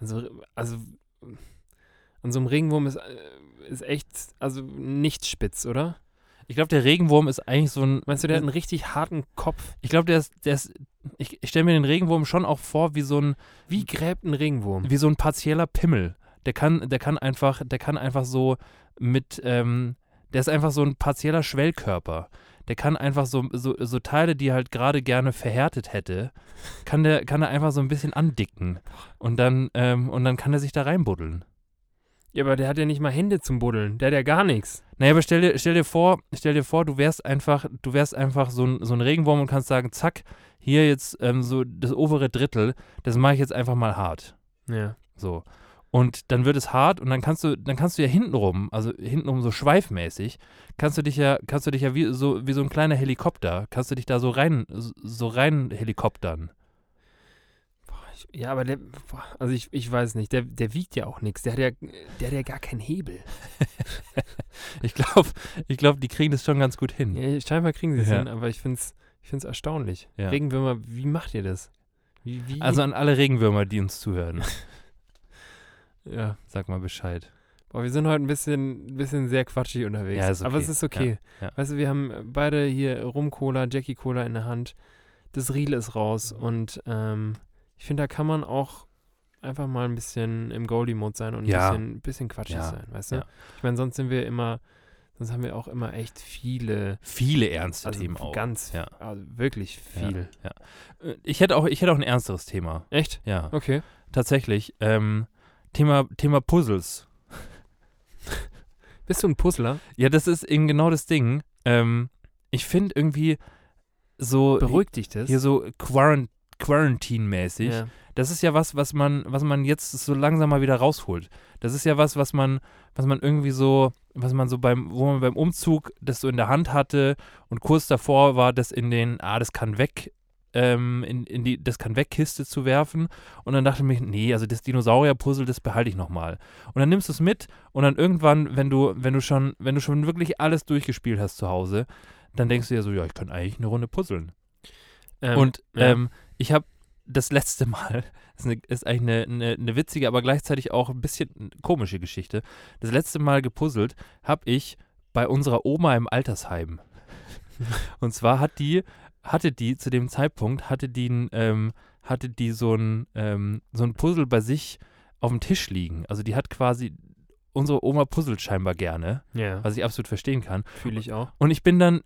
Speaker 3: Also, also an so einem Regenwurm ist, äh, ist echt, also nicht spitz, oder?
Speaker 2: Ich glaube, der Regenwurm ist eigentlich so ein.
Speaker 3: Meinst du, der hat einen richtig harten Kopf?
Speaker 2: Ich glaube, der ist, der ist. Ich, ich stelle mir den Regenwurm schon auch vor wie so ein,
Speaker 3: Wie gräbt ein Regenwurm?
Speaker 2: wie so ein partieller Pimmel. Der kann, der kann einfach, der kann einfach so mit, ähm, Der ist einfach so ein partieller Schwellkörper. Der kann einfach so, so, so Teile, die er halt gerade gerne verhärtet hätte, kann der, kann er einfach so ein bisschen andicken. Und dann, ähm, und dann kann er sich da reinbuddeln.
Speaker 3: Ja, aber der hat ja nicht mal Hände zum Buddeln. Der hat ja gar nichts.
Speaker 2: Naja, aber stell dir, stell dir vor, stell dir vor, du wärst einfach, du wärst einfach so ein, so ein Regenwurm und kannst sagen, zack, hier jetzt ähm, so das obere Drittel, das mache ich jetzt einfach mal hart.
Speaker 3: Ja.
Speaker 2: So. Und dann wird es hart und dann kannst du, dann kannst du ja hintenrum, also hintenrum so schweifmäßig, kannst du dich ja, kannst du dich ja wie so, wie so ein kleiner Helikopter, kannst du dich da so rein, so rein helikoptern.
Speaker 3: Ja, aber der, also ich, ich weiß nicht, der, der wiegt ja auch nichts. Der hat ja, der hat ja gar keinen Hebel.
Speaker 2: Ich glaube, ich glaub, die kriegen das schon ganz gut hin.
Speaker 3: Ja, scheinbar kriegen sie es
Speaker 2: Ja.
Speaker 3: hin, aber ich finde es ich find's erstaunlich.
Speaker 2: Ja.
Speaker 3: Regenwürmer, wie macht ihr das? Wie, wie?
Speaker 2: Also an alle Regenwürmer, die uns zuhören,
Speaker 3: ja.
Speaker 2: sag mal Bescheid.
Speaker 3: Boah, wir sind heute ein bisschen, bisschen sehr quatschig unterwegs.
Speaker 2: Ja, ist
Speaker 3: Aber
Speaker 2: okay.
Speaker 3: es ist okay.
Speaker 2: Ja, ja.
Speaker 3: Weißt du, wir haben beide hier Rum-Cola, Jackie-Cola in der Hand. Das Riel ist raus und ähm, ich finde, da kann man auch einfach mal ein bisschen im Goldie-Mode sein und ein
Speaker 2: Ja.
Speaker 3: bisschen, bisschen quatschig
Speaker 2: Ja.
Speaker 3: sein, weißt du?
Speaker 2: Ja.
Speaker 3: Ich meine, sonst sind wir immer, sonst haben wir auch immer echt viele,
Speaker 2: Viele ernste
Speaker 3: also
Speaker 2: Themen auch.
Speaker 3: ganz,
Speaker 2: Ja.
Speaker 3: also wirklich viel.
Speaker 2: Äh, Ich hätte auch, ich hätte auch ein ernsteres Thema.
Speaker 3: Echt?
Speaker 2: Ja,
Speaker 3: Okay.
Speaker 2: tatsächlich. Ähm, Thema, Thema Puzzles.
Speaker 3: Bist du ein Puzzler?
Speaker 2: Ja, das ist eben genau das Ding. Ähm, ich finde irgendwie so
Speaker 3: Beruhigt dich das?
Speaker 2: hier so Quarant Quarantine-mäßig.
Speaker 3: ja.
Speaker 2: Das ist ja was, was man, was man jetzt so langsam mal wieder rausholt. Das ist ja was, was man, was man irgendwie so, was man so beim, wo man beim Umzug das so in der Hand hatte und kurz davor war, das in den, ah, das kann weg, ähm, in, in die, das kann weg Kiste zu werfen. Und dann dachte ich mir, nee, also das Dinosaurier-Puzzle, das behalte ich nochmal. Und dann nimmst du es mit und dann irgendwann, wenn du, wenn du schon, wenn du schon wirklich alles durchgespielt hast zu Hause, dann denkst du dir so, ja, ich kann eigentlich eine Runde puzzeln.
Speaker 3: Ähm,
Speaker 2: Und
Speaker 3: ja.
Speaker 2: ähm, ich habe das letzte Mal, das ist, eine, ist eigentlich eine, eine, eine witzige, aber gleichzeitig auch ein bisschen komische Geschichte. Das letzte Mal gepuzzelt habe ich bei unserer Oma im Altersheim. Und zwar hat die, hatte die zu dem Zeitpunkt, hatte die, ähm, hatte die so ein, ähm, so ein Puzzle bei sich auf dem Tisch liegen. Also die hat quasi, unsere Oma puzzelt scheinbar gerne,
Speaker 3: ja,
Speaker 2: was ich absolut verstehen kann.
Speaker 3: fühle ich auch.
Speaker 2: Und ich bin dann,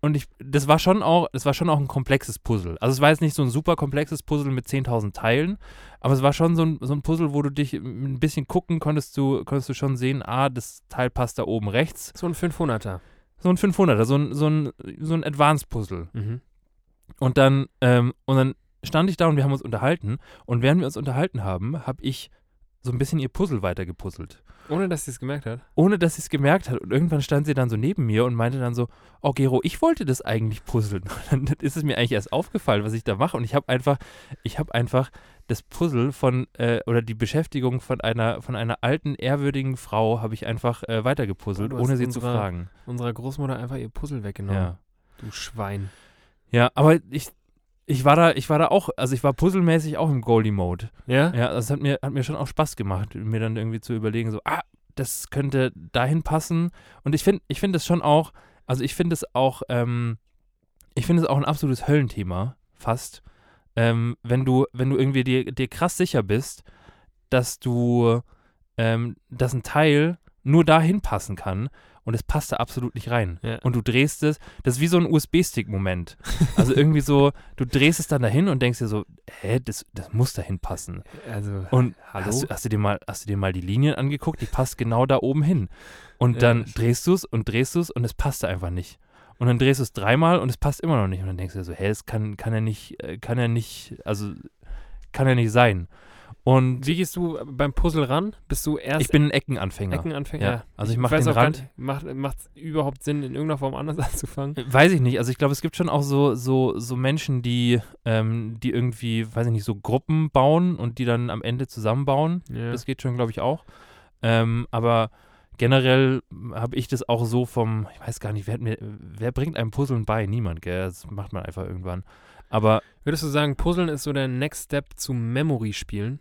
Speaker 2: und ich, das war schon auch, das war schon auch ein komplexes Puzzle. Also es war jetzt nicht so ein super komplexes Puzzle mit 10.000 Teilen, aber es war schon so ein, so ein Puzzle, wo du dich ein bisschen gucken konntest du, konntest du schon sehen, ah, das Teil passt da oben rechts.
Speaker 3: So ein 500er.
Speaker 2: So ein 500er, so ein, so ein, so ein Advanced-Puzzle.
Speaker 3: Mhm.
Speaker 2: Und dann, ähm, und dann stand ich da und wir haben uns unterhalten. Und während wir uns unterhalten haben, habe ich so ein bisschen ihr Puzzle weitergepuzzelt.
Speaker 3: Ohne, dass sie es gemerkt hat.
Speaker 2: Ohne dass sie es gemerkt hat. Und irgendwann stand sie dann so neben mir und meinte dann so, oh Gero, ich wollte das eigentlich puzzeln. Und dann ist es mir eigentlich erst aufgefallen, was ich da mache. Und ich habe einfach, ich habe einfach das Puzzle von, äh, oder die Beschäftigung von einer, von einer alten, ehrwürdigen Frau habe ich einfach äh, weitergepuzzelt,
Speaker 3: Oh,
Speaker 2: ohne sie zu
Speaker 3: unsere-
Speaker 2: fragen.
Speaker 3: Unserer Großmutter einfach ihr Puzzle weggenommen.
Speaker 2: Ja.
Speaker 3: Du Schwein.
Speaker 2: ja, aber ich, ich war da, ich war da auch, also ich war puzzelmäßig auch im Goldie-Mode.
Speaker 3: Ja?
Speaker 2: Ja, das hat mir, hat mir schon auch Spaß gemacht, mir dann irgendwie zu überlegen, so, ah, das könnte dahin passen. Und ich finde, ich finde es schon auch, also ich finde es auch, ähm, ich finde es auch ein absolutes Höllenthema, fast. Ähm, wenn du, wenn du irgendwie dir, dir krass sicher bist, dass du, ähm, dass ein Teil nur dahin passen kann und es passt da absolut nicht rein.
Speaker 3: Ja.
Speaker 2: Und du drehst es, das ist wie so ein USB-Stick-Moment. Also irgendwie so, du drehst es dann dahin und denkst dir so, hä, das, das muss dahin passen.
Speaker 3: Also,
Speaker 2: Und
Speaker 3: Hallo?
Speaker 2: Hast, du, hast, du dir mal, hast du dir mal die Linien angeguckt? Die passt genau da oben hin. Und dann
Speaker 3: das
Speaker 2: drehst du es und drehst du es und es passt da einfach nicht. Und dann drehst du es dreimal und es passt immer noch nicht. Und dann denkst du dir so, hä, es kann, kann er nicht, äh, kann er nicht, also kann er nicht sein. Und
Speaker 3: wie gehst du beim Puzzle ran? Bist du erst
Speaker 2: ich bin ein Eckenanfänger.
Speaker 3: Eckenanfänger?
Speaker 2: Ja, also ich mach
Speaker 3: weiß
Speaker 2: den Rand.
Speaker 3: Macht es überhaupt Sinn, in irgendeiner Form anders anzufangen?
Speaker 2: Weiß ich nicht. Also ich glaube, es gibt schon auch so, so, so Menschen, die, ähm, die irgendwie, weiß ich nicht, so Gruppen bauen und die dann am Ende zusammenbauen.
Speaker 3: Ja.
Speaker 2: Das geht schon, glaube ich, auch. Ähm, aber generell habe ich das auch so vom, ich weiß gar nicht, wer, hat mir, wer bringt einem Puzzeln bei? Niemand, gell? Das macht man einfach irgendwann. Aber
Speaker 3: Würdest du sagen, Puzzeln ist so der Next Step zu Memory-Spielen?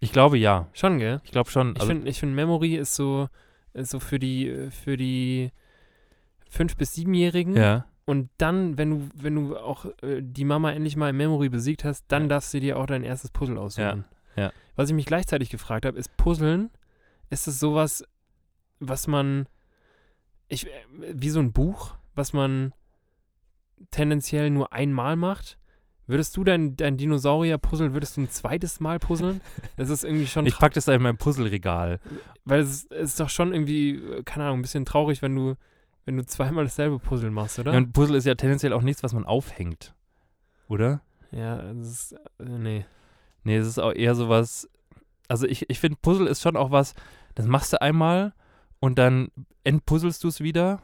Speaker 2: Ich glaube ja.
Speaker 3: Schon, gell?
Speaker 2: Ich glaube schon.
Speaker 3: Ich
Speaker 2: Also,
Speaker 3: finde, ich find, Memory ist so, ist so für die, für die 5- bis 7-Jährigen.
Speaker 2: ja.
Speaker 3: Und dann, wenn du, wenn du auch äh, die Mama endlich mal in Memory besiegt hast, dann
Speaker 2: Ja.
Speaker 3: darfst du dir auch dein erstes Puzzle aussuchen.
Speaker 2: ja.
Speaker 3: Was ich mich gleichzeitig gefragt habe, ist Puzzeln, ist es sowas, was man ich, äh, wie so ein Buch, was man tendenziell nur einmal macht. Würdest du dein, dein Dinosaurier-Puzzle, würdest du ein zweites Mal puzzeln? Das ist irgendwie schon,
Speaker 2: Ich pack das da in mein Puzzleregal.
Speaker 3: weil es, es ist doch schon irgendwie, äh, keine Ahnung, ein bisschen traurig, wenn du, wenn du zweimal dasselbe Puzzle machst, oder?
Speaker 2: Ja, und Puzzle ist ja tendenziell auch nichts, was man aufhängt. Oder?
Speaker 3: Ja, das ist, äh, nee.
Speaker 2: Nee, es ist auch eher sowas. Also ich, ich finde, Puzzle ist schon auch was, das machst du einmal und dann entpuzzelst du es wieder.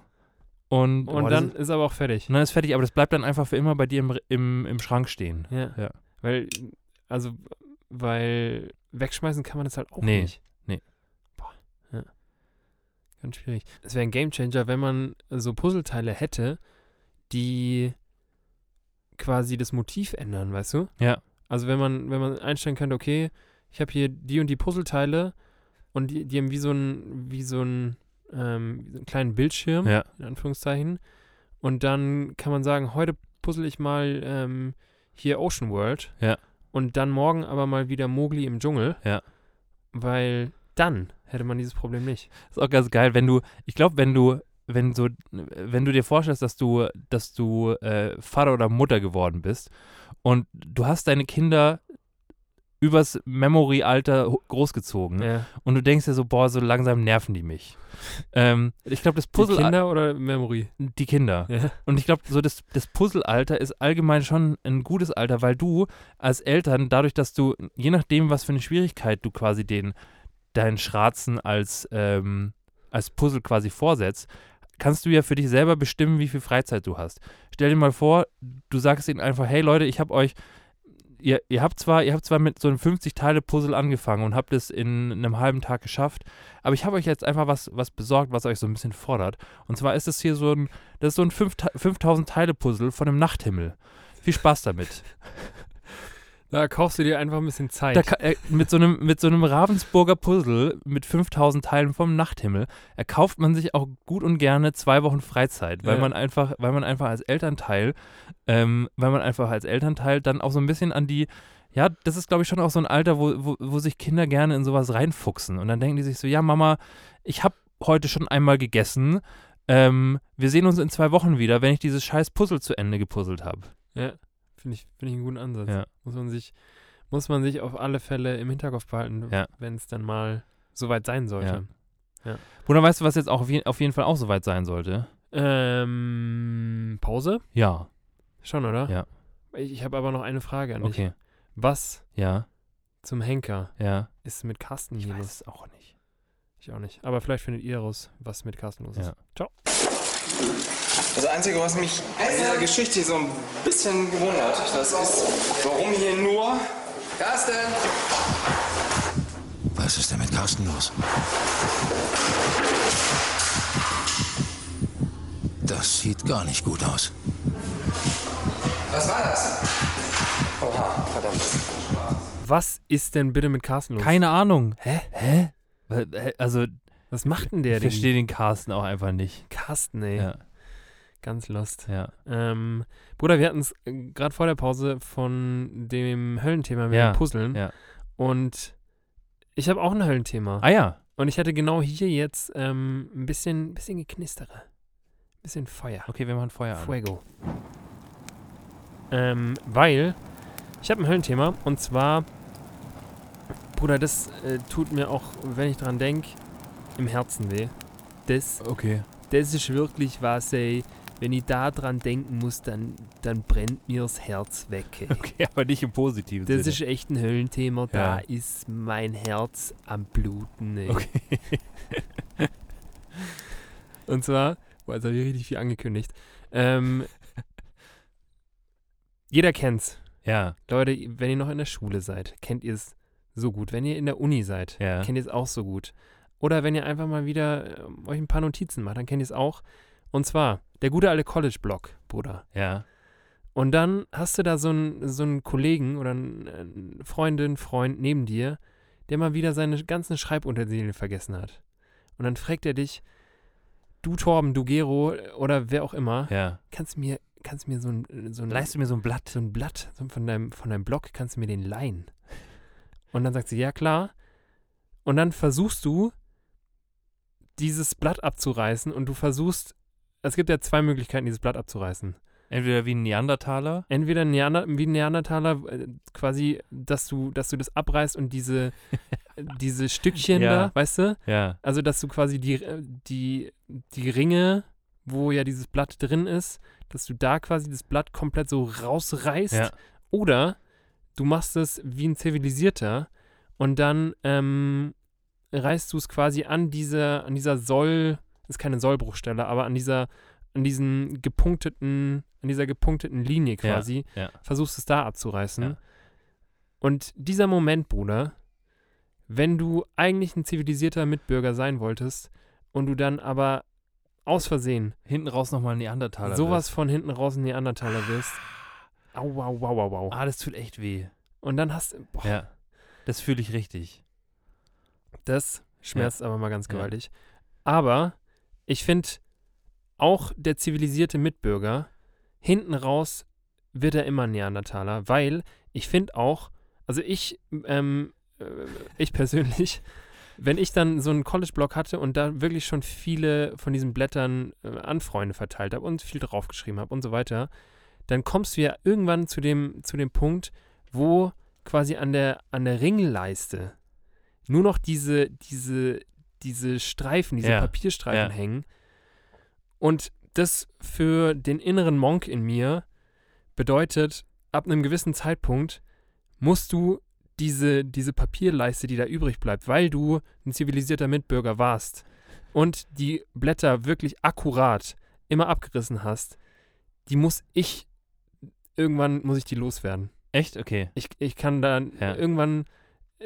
Speaker 2: Und,
Speaker 3: Und
Speaker 2: boah,
Speaker 3: dann
Speaker 2: ist,
Speaker 3: ist aber auch fertig.
Speaker 2: und dann ist fertig, aber das bleibt dann einfach für immer bei dir im, im, im Schrank stehen.
Speaker 3: Ja.
Speaker 2: Ja.
Speaker 3: Weil, also, weil wegschmeißen kann man das halt auch
Speaker 2: Nee,
Speaker 3: nicht.
Speaker 2: nee.
Speaker 3: Boah, ja. Ganz schwierig. Es wäre ein Gamechanger, wenn man so Puzzleteile hätte, die quasi das Motiv ändern, weißt du?
Speaker 2: Ja.
Speaker 3: Also wenn man, wenn man einstellen könnte, okay, ich habe hier die und die Puzzleteile und die, die haben wie so ein, wie so ein, ähm, einen kleinen Bildschirm
Speaker 2: Ja.
Speaker 3: in Anführungszeichen. Und dann kann man sagen, heute puzzle ich mal ähm, hier Ocean World.
Speaker 2: Ja.
Speaker 3: Und dann morgen aber mal wieder Mowgli im Dschungel.
Speaker 2: Ja.
Speaker 3: Weil dann hätte man dieses Problem nicht.
Speaker 2: Ist auch ganz geil, wenn du, ich glaube, wenn du, wenn so, wenn du dir vorstellst, dass du, dass du äh, Vater oder Mutter geworden bist und du hast deine Kinder übers Memory-Alter großgezogen
Speaker 3: Ja.
Speaker 2: und du denkst dir so, boah, so langsam nerven die mich. ähm, ich glaube, das
Speaker 3: Die
Speaker 2: Puzzle,
Speaker 3: Kinder oder Memory?
Speaker 2: die Kinder.
Speaker 3: Ja.
Speaker 2: Und ich glaube, so das, das Puzzle-Alter ist allgemein schon ein gutes Alter, weil du als Eltern, dadurch, dass du, je nachdem, was für eine Schwierigkeit du quasi den, deinen Schratzen als, ähm, als Puzzle quasi vorsetzt, kannst du ja für dich selber bestimmen, wie viel Freizeit du hast. Stell dir mal vor, du sagst ihnen einfach, hey Leute, ich habe euch, ihr, ihr habt zwar, ihr habt zwar mit so einem 50-Teile-Puzzle angefangen und habt es in einem halben Tag geschafft, aber ich habe euch jetzt einfach was, was besorgt, was euch so ein bisschen fordert. Und zwar ist es hier so ein, das ist so ein 5000 Teile Puzzle von einem Nachthimmel. Viel Spaß damit.
Speaker 3: Da kaufst du dir einfach ein bisschen Zeit.
Speaker 2: Da, ka- äh, mit, so einem, mit so einem Ravensburger Puzzle mit 5000 Teilen vom Nachthimmel erkauft man sich auch gut und gerne zwei Wochen Freizeit, weil
Speaker 3: Ja.
Speaker 2: man einfach, weil man einfach als Elternteil, ähm, weil man einfach als Elternteil dann auch so ein bisschen an die, ja, das ist glaube ich schon auch so ein Alter, wo, wo, wo sich Kinder gerne in sowas reinfuchsen und dann denken die sich so, ja Mama, ich habe heute schon einmal gegessen, ähm, wir sehen uns in zwei Wochen wieder, wenn ich dieses scheiß Puzzle zu Ende gepuzzelt habe.
Speaker 3: ja, finde ich, finde ich einen guten Ansatz.
Speaker 2: Ja.
Speaker 3: Muss man sich, muss man sich auf alle Fälle im Hinterkopf behalten,
Speaker 2: Ja.
Speaker 3: wenn es dann mal soweit sein sollte.
Speaker 2: Bruder, weißt du, was jetzt auch auf, je auf jeden Fall auch soweit sein sollte?
Speaker 3: Ähm, Pause?
Speaker 2: Ja.
Speaker 3: Schon, oder?
Speaker 2: Ja.
Speaker 3: Ich, ich habe aber noch eine Frage an dich.
Speaker 2: Okay.
Speaker 3: Was
Speaker 2: Ja,
Speaker 3: zum Henker
Speaker 2: ja.
Speaker 3: ist mit Carsten
Speaker 2: Ich
Speaker 3: hier
Speaker 2: weiß
Speaker 3: los?
Speaker 2: es auch nicht.
Speaker 3: Ich auch nicht. Aber vielleicht findet ihr raus, was mit Carsten los ist.
Speaker 2: Ja.
Speaker 4: Das Einzige, was mich an dieser Geschichte so ein bisschen gewundert, das ist, warum hier nur... Carsten!
Speaker 5: Was ist denn mit Carsten los? Das sieht gar nicht gut aus.
Speaker 4: Was war das? Oha, verdammt.
Speaker 3: Was ist denn bitte mit Carsten los?
Speaker 2: Keine Ahnung. Hä? Hä? Also,
Speaker 3: was macht denn der
Speaker 2: ich verstehe den Carsten auch einfach nicht.
Speaker 3: Carsten, ey.
Speaker 2: Ja,
Speaker 3: Ganz lost.
Speaker 2: ja.
Speaker 3: Ähm, Bruder, wir hatten es gerade vor der Pause von dem Höllenthema mit
Speaker 2: Ja,
Speaker 3: dem Puzzeln.
Speaker 2: ja.
Speaker 3: Und ich habe auch ein Höllenthema.
Speaker 2: Ah ja.
Speaker 3: Und ich hatte genau hier jetzt ähm, ein bisschen, bisschen geknistere. Ein bisschen Feuer.
Speaker 2: Okay, wir machen Feuer an.
Speaker 3: Fuego. Ähm, weil ich habe ein Höllenthema und zwar, Bruder, das äh, tut mir auch, wenn ich dran denke, im Herzen weh. Das,
Speaker 2: Okay.
Speaker 3: das ist wirklich was, ey. Wenn ich da dran denken muss, dann, dann brennt mir das Herz weg. Ey.
Speaker 2: Okay, aber nicht im positiven
Speaker 3: Das
Speaker 2: Sinne.
Speaker 3: ist echt ein Höllenthema. Da
Speaker 2: Ja.
Speaker 3: ist mein Herz am Bluten. Ey.
Speaker 2: Okay.
Speaker 3: Und zwar, boah, jetzt habe ich richtig viel angekündigt. Ähm, jeder kennt's.
Speaker 2: Ja,
Speaker 3: Leute, wenn ihr noch in der Schule seid, kennt ihr es so gut. Wenn ihr in der Uni seid,
Speaker 2: ja.
Speaker 3: kennt ihr es auch so gut. Oder wenn ihr einfach mal wieder ähm, euch ein paar Notizen macht, dann kennt ihr es auch. Und zwar der gute alte College-Block, Bruder.
Speaker 2: Ja.
Speaker 3: Und dann hast du da so einen, so einen Kollegen oder einen, eine Freundin, Freund neben dir, der mal wieder seine ganzen Schreibutensilien vergessen hat. Und dann fragt er dich, du Torben, du Gero oder wer auch immer,
Speaker 2: Ja.
Speaker 3: kannst du mir, kannst mir so ein, so ein,
Speaker 2: Leist du mir so ein Blatt?
Speaker 3: so ein Blatt so von, deinem, von deinem Blog, kannst du mir den leihen? Und dann sagt sie, ja klar. Und dann versuchst du dieses Blatt abzureißen und du versuchst, es gibt ja zwei Möglichkeiten, dieses Blatt abzureißen.
Speaker 2: Entweder wie ein Neandertaler.
Speaker 3: Entweder Neander, wie ein Neandertaler, äh, quasi, dass du, dass du das abreißt und diese, diese Stückchen
Speaker 2: Ja.
Speaker 3: da, weißt du?
Speaker 2: Ja.
Speaker 3: Also, dass du quasi die, äh, die, die Ringe, wo ja dieses Blatt drin ist, dass du da quasi das Blatt komplett so rausreißt.
Speaker 2: Ja.
Speaker 3: Oder du machst es wie ein Zivilisierter und dann ähm, reißt du es quasi an dieser, an dieser Soll, ist keine Sollbruchstelle, aber an dieser, an diesen gepunkteten, an dieser gepunkteten Linie
Speaker 2: Ja,
Speaker 3: quasi,
Speaker 2: ja.
Speaker 3: versuchst es da abzureißen.
Speaker 2: Ja.
Speaker 3: Und dieser Moment, Bruder, wenn du eigentlich ein zivilisierter Mitbürger sein wolltest und du dann aber aus Versehen
Speaker 2: Hinten raus nochmal ein Neandertaler.
Speaker 3: sowas
Speaker 2: wirst.
Speaker 3: von hinten raus ein Neandertaler wirst. Au, au, au, au, au.
Speaker 2: Ah, das tut echt weh.
Speaker 3: Und dann hast du, boah,
Speaker 2: Ja. Das fühle ich richtig.
Speaker 3: das schmerzt aber mal ganz
Speaker 2: Ja.
Speaker 3: gewaltig. Aber ich finde, auch der zivilisierte Mitbürger, hinten raus wird er immer Neandertaler, weil ich finde auch, also ich, ähm, äh, ich persönlich, wenn ich dann so einen College-Blog hatte und da wirklich schon viele von diesen Blättern äh, an Freunde verteilt habe und viel draufgeschrieben habe und so weiter, dann kommst du ja irgendwann zu dem, zu dem Punkt, wo quasi an der, an der Ringleiste nur noch diese, diese, diese Streifen, diese
Speaker 2: Ja,
Speaker 3: Papierstreifen
Speaker 2: ja.
Speaker 3: hängen. Und das für den inneren Monk in mir bedeutet, ab einem gewissen Zeitpunkt musst du diese, diese Papierleiste, die da übrig bleibt, weil du ein zivilisierter Mitbürger warst und die Blätter wirklich akkurat immer abgerissen hast, die muss ich, irgendwann muss ich die loswerden.
Speaker 2: Echt? Okay.
Speaker 3: Ich, ich kann da,
Speaker 2: Ja.
Speaker 3: irgendwann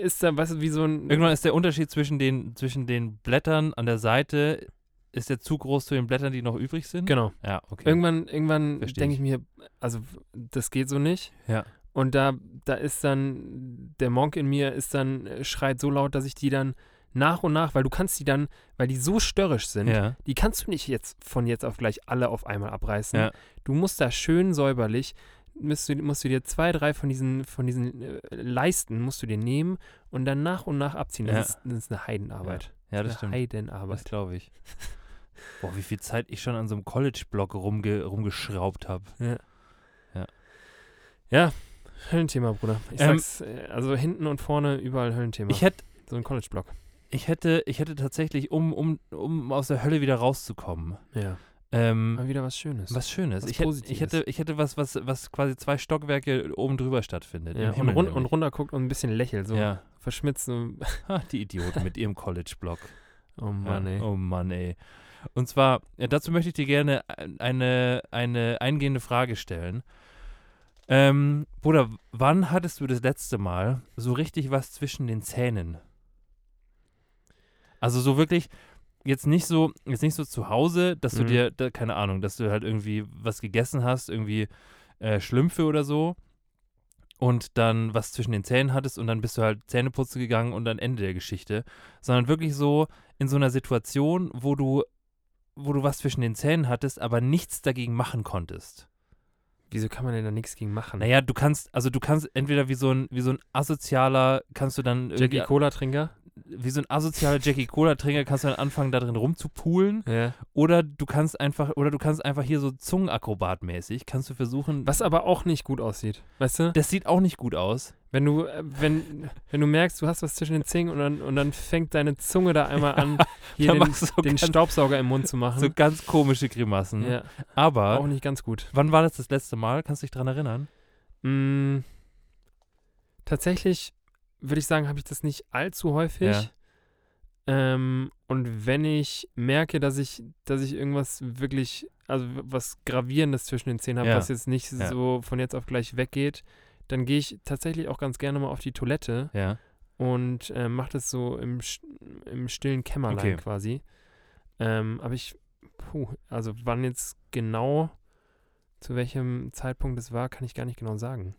Speaker 3: ist da, weißt du, wie so ein,
Speaker 2: Irgendwann ist der Unterschied zwischen den, zwischen den Blättern an der Seite, ist der zu groß zu den Blättern, die noch übrig sind?
Speaker 3: genau.
Speaker 2: Ja, okay.
Speaker 3: Irgendwann, irgendwann denke
Speaker 2: ich.
Speaker 3: ich mir, also das geht so nicht.
Speaker 2: Ja.
Speaker 3: Und da, da ist dann, der Monk in mir ist dann, äh, schreit so laut, dass ich die dann nach und nach, weil du kannst die dann, weil die so störrisch sind,
Speaker 2: Ja.
Speaker 3: die kannst du nicht jetzt von jetzt auf gleich alle auf einmal abreißen.
Speaker 2: Ja.
Speaker 3: Du musst da schön säuberlich, musst du, musst du dir zwei, drei von diesen, von diesen äh, Leisten musst du dir nehmen und dann nach und nach abziehen. Das,
Speaker 2: Ja.
Speaker 3: ist, das ist eine Heidenarbeit.
Speaker 2: Ja, das
Speaker 3: eine
Speaker 2: stimmt.
Speaker 3: Heidenarbeit.
Speaker 2: Das glaube ich. Boah, wie viel Zeit ich schon an so einem College-Block rumge rumgeschraubt habe.
Speaker 3: Höllenthema, Bruder. Ich
Speaker 2: Ähm,
Speaker 3: sag's, äh, also hinten und vorne überall Höllenthema.
Speaker 2: Ich hätte
Speaker 3: so ein College-Block.
Speaker 2: ich hätte, ich hätte tatsächlich, um, um, um aus der Hölle wieder rauszukommen,
Speaker 3: Ja.
Speaker 2: Ähm,
Speaker 3: Mal wieder was Schönes.
Speaker 2: was Schönes.
Speaker 3: was
Speaker 2: ich, hätte, ich, hätte, ich hätte was, was, was quasi zwei Stockwerke oben drüber stattfindet.
Speaker 3: ja, und, run und runter guckt und ein bisschen lächelt, so
Speaker 2: Ja.
Speaker 3: verschmitzt.
Speaker 2: Die Idioten mit ihrem College-Block.
Speaker 3: Oh Mann,
Speaker 2: ja.
Speaker 3: ey.
Speaker 2: Oh Mann, ey. Und zwar, ja, dazu möchte ich dir gerne eine, eine eingehende Frage stellen. Ähm, Bruder, wann hattest du das letzte Mal so richtig was zwischen den Zähnen? Also so wirklich, jetzt nicht so, jetzt nicht so zu Hause, dass du
Speaker 3: Mhm.
Speaker 2: dir, da, keine Ahnung, dass du halt irgendwie was gegessen hast, irgendwie äh, Schlümpfe oder so und dann was zwischen den Zähnen hattest und dann bist du halt Zähneputzen gegangen und dann Ende der Geschichte, sondern wirklich so in so einer Situation, wo du, wo du was zwischen den Zähnen hattest, aber nichts dagegen machen konntest.
Speaker 3: Wieso kann man denn da nichts gegen machen?
Speaker 2: Naja, du kannst, also du kannst entweder wie so ein, wie so ein asozialer, kannst du dann
Speaker 3: Jackie
Speaker 2: irgendwie,
Speaker 3: Cola-Trinker?
Speaker 2: Wie so ein asozialer Jackie Cola-Trinker kannst du dann anfangen, da drin rumzupulen.
Speaker 3: Ja.
Speaker 2: Oder du kannst einfach, oder du kannst einfach hier so Zungenakrobat-mäßig, kannst du versuchen.
Speaker 3: Was aber auch nicht gut aussieht. Weißt du?
Speaker 2: Das sieht auch nicht gut aus.
Speaker 3: Wenn du, äh, wenn, wenn du merkst, du hast was zwischen den Zähnen und dann, und dann fängt deine Zunge da einmal an, hier den,
Speaker 2: so
Speaker 3: den
Speaker 2: ganz-
Speaker 3: Staubsauger im Mund zu machen.
Speaker 2: So ganz komische Grimassen.
Speaker 3: ja,
Speaker 2: Aber
Speaker 3: auch nicht ganz gut.
Speaker 2: wann war das das letzte Mal? Kannst du dich dran erinnern?
Speaker 3: Mm, tatsächlich würde ich sagen, habe ich das nicht allzu häufig.
Speaker 2: Ja.
Speaker 3: Ähm, und wenn ich merke, dass ich, dass ich irgendwas wirklich, also was Gravierendes zwischen den Zähnen habe,
Speaker 2: Ja.
Speaker 3: was jetzt nicht
Speaker 2: Ja.
Speaker 3: so von jetzt auf gleich weggeht, dann gehe ich tatsächlich auch ganz gerne mal auf die Toilette
Speaker 2: Ja.
Speaker 3: und äh, mache das so im, im stillen Kämmerlein
Speaker 2: Okay.
Speaker 3: quasi. Ähm, aber ich, puh, also wann jetzt genau, zu welchem Zeitpunkt es war, kann ich gar nicht genau sagen.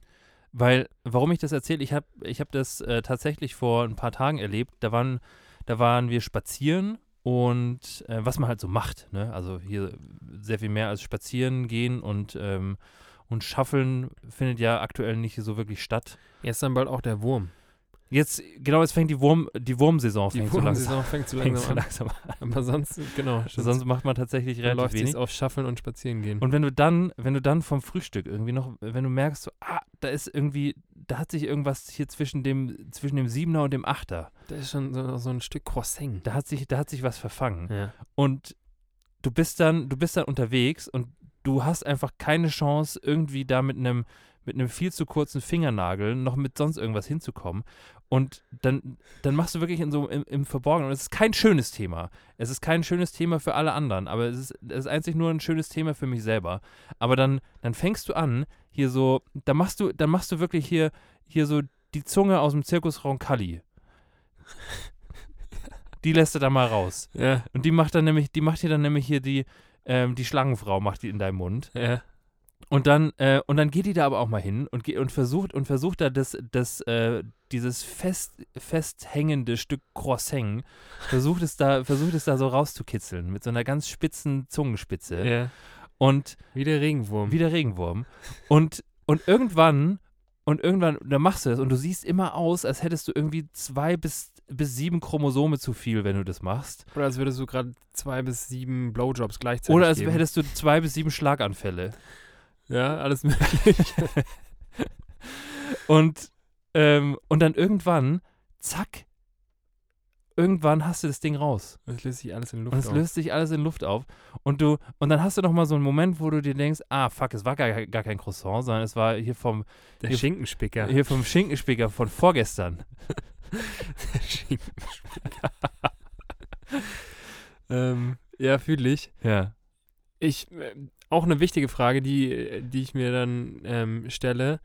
Speaker 2: Weil, warum ich das erzähle, ich habe ich hab das äh, tatsächlich vor ein paar Tagen erlebt. Da waren, da waren wir spazieren und äh, was man halt so macht. Ne? Also hier sehr viel mehr als spazieren gehen und, ähm, und schaffeln findet ja aktuell nicht so wirklich statt.
Speaker 3: Jetzt dann bald auch der Wurm.
Speaker 2: Jetzt, genau, jetzt fängt die Wurm, die Wurmsaison
Speaker 3: Die
Speaker 2: fängt so langsam,
Speaker 3: Wurmsaison fängt so
Speaker 2: fängt
Speaker 3: langsam
Speaker 2: so
Speaker 3: an.
Speaker 2: langsam an.
Speaker 3: Aber sonst, genau.
Speaker 2: Sonst macht man tatsächlich relativ
Speaker 3: läuft
Speaker 2: wenig.
Speaker 3: auf Schaffeln und Spazieren gehen.
Speaker 2: Und wenn du dann, wenn du dann vom Frühstück irgendwie noch, wenn du merkst, so, ah, da ist irgendwie, da hat sich irgendwas hier zwischen dem, zwischen dem Siebener und dem Achter,
Speaker 3: da ist schon so, so ein Stück Croissant.
Speaker 2: da hat sich, da hat sich was verfangen.
Speaker 3: Ja.
Speaker 2: Und du bist dann, du bist dann unterwegs und du hast einfach keine Chance, irgendwie da mit einem, mit einem viel zu kurzen Fingernagel noch mit sonst irgendwas hinzukommen. Und dann, dann machst du wirklich in so im, im Verborgenen. Und es ist kein schönes Thema. Es ist kein schönes Thema für alle anderen, aber es ist, es ist einzig nur ein schönes Thema für mich selber. Aber dann, dann fängst du an, hier so, da machst du, dann machst du wirklich hier, hier so die Zunge aus dem Zirkus Roncalli. Die lässt du da mal raus.
Speaker 3: Ja,
Speaker 2: Und die macht dann nämlich, die macht hier dann nämlich hier die, ähm, die Schlangenfrau macht die in deinem Mund.
Speaker 3: ja.
Speaker 2: Und dann, äh, und dann geht die da aber auch mal hin und, und versucht und versucht da das, das, äh, dieses fest, festhängende Stück Croissant, versucht es da, versucht es da so rauszukitzeln mit so einer ganz spitzen Zungenspitze.
Speaker 3: ja.
Speaker 2: Und
Speaker 3: Wie der Regenwurm.
Speaker 2: wie der Regenwurm. Und, und irgendwann, und irgendwann, da machst du das und du siehst immer aus, als hättest du irgendwie zwei bis, bis sieben Chromosome zu viel, wenn du das machst.
Speaker 3: Oder als würdest du gerade zwei bis sieben Blowjobs gleichzeitig
Speaker 2: Oder als
Speaker 3: geben.
Speaker 2: hättest du zwei bis sieben Schlaganfälle.
Speaker 3: Ja, alles möglich.
Speaker 2: Und, ähm, und dann irgendwann, zack, irgendwann hast du das Ding raus.
Speaker 3: Das löst sich alles in Luft
Speaker 2: Und es
Speaker 3: auf.
Speaker 2: löst sich alles in Luft auf. Und du, und dann hast du noch mal so einen Moment, wo du dir denkst, ah, fuck, es war gar, gar kein Croissant, sondern es war hier vom,
Speaker 3: Der
Speaker 2: hier-
Speaker 3: Schinkenspicker.
Speaker 2: hier vom Schinkenspicker von vorgestern.
Speaker 3: Der Schinkenspicker. ähm, ja, fühle ich.
Speaker 2: Ja.
Speaker 3: Ich, äh, auch eine wichtige Frage, die, die ich mir dann ähm, stelle,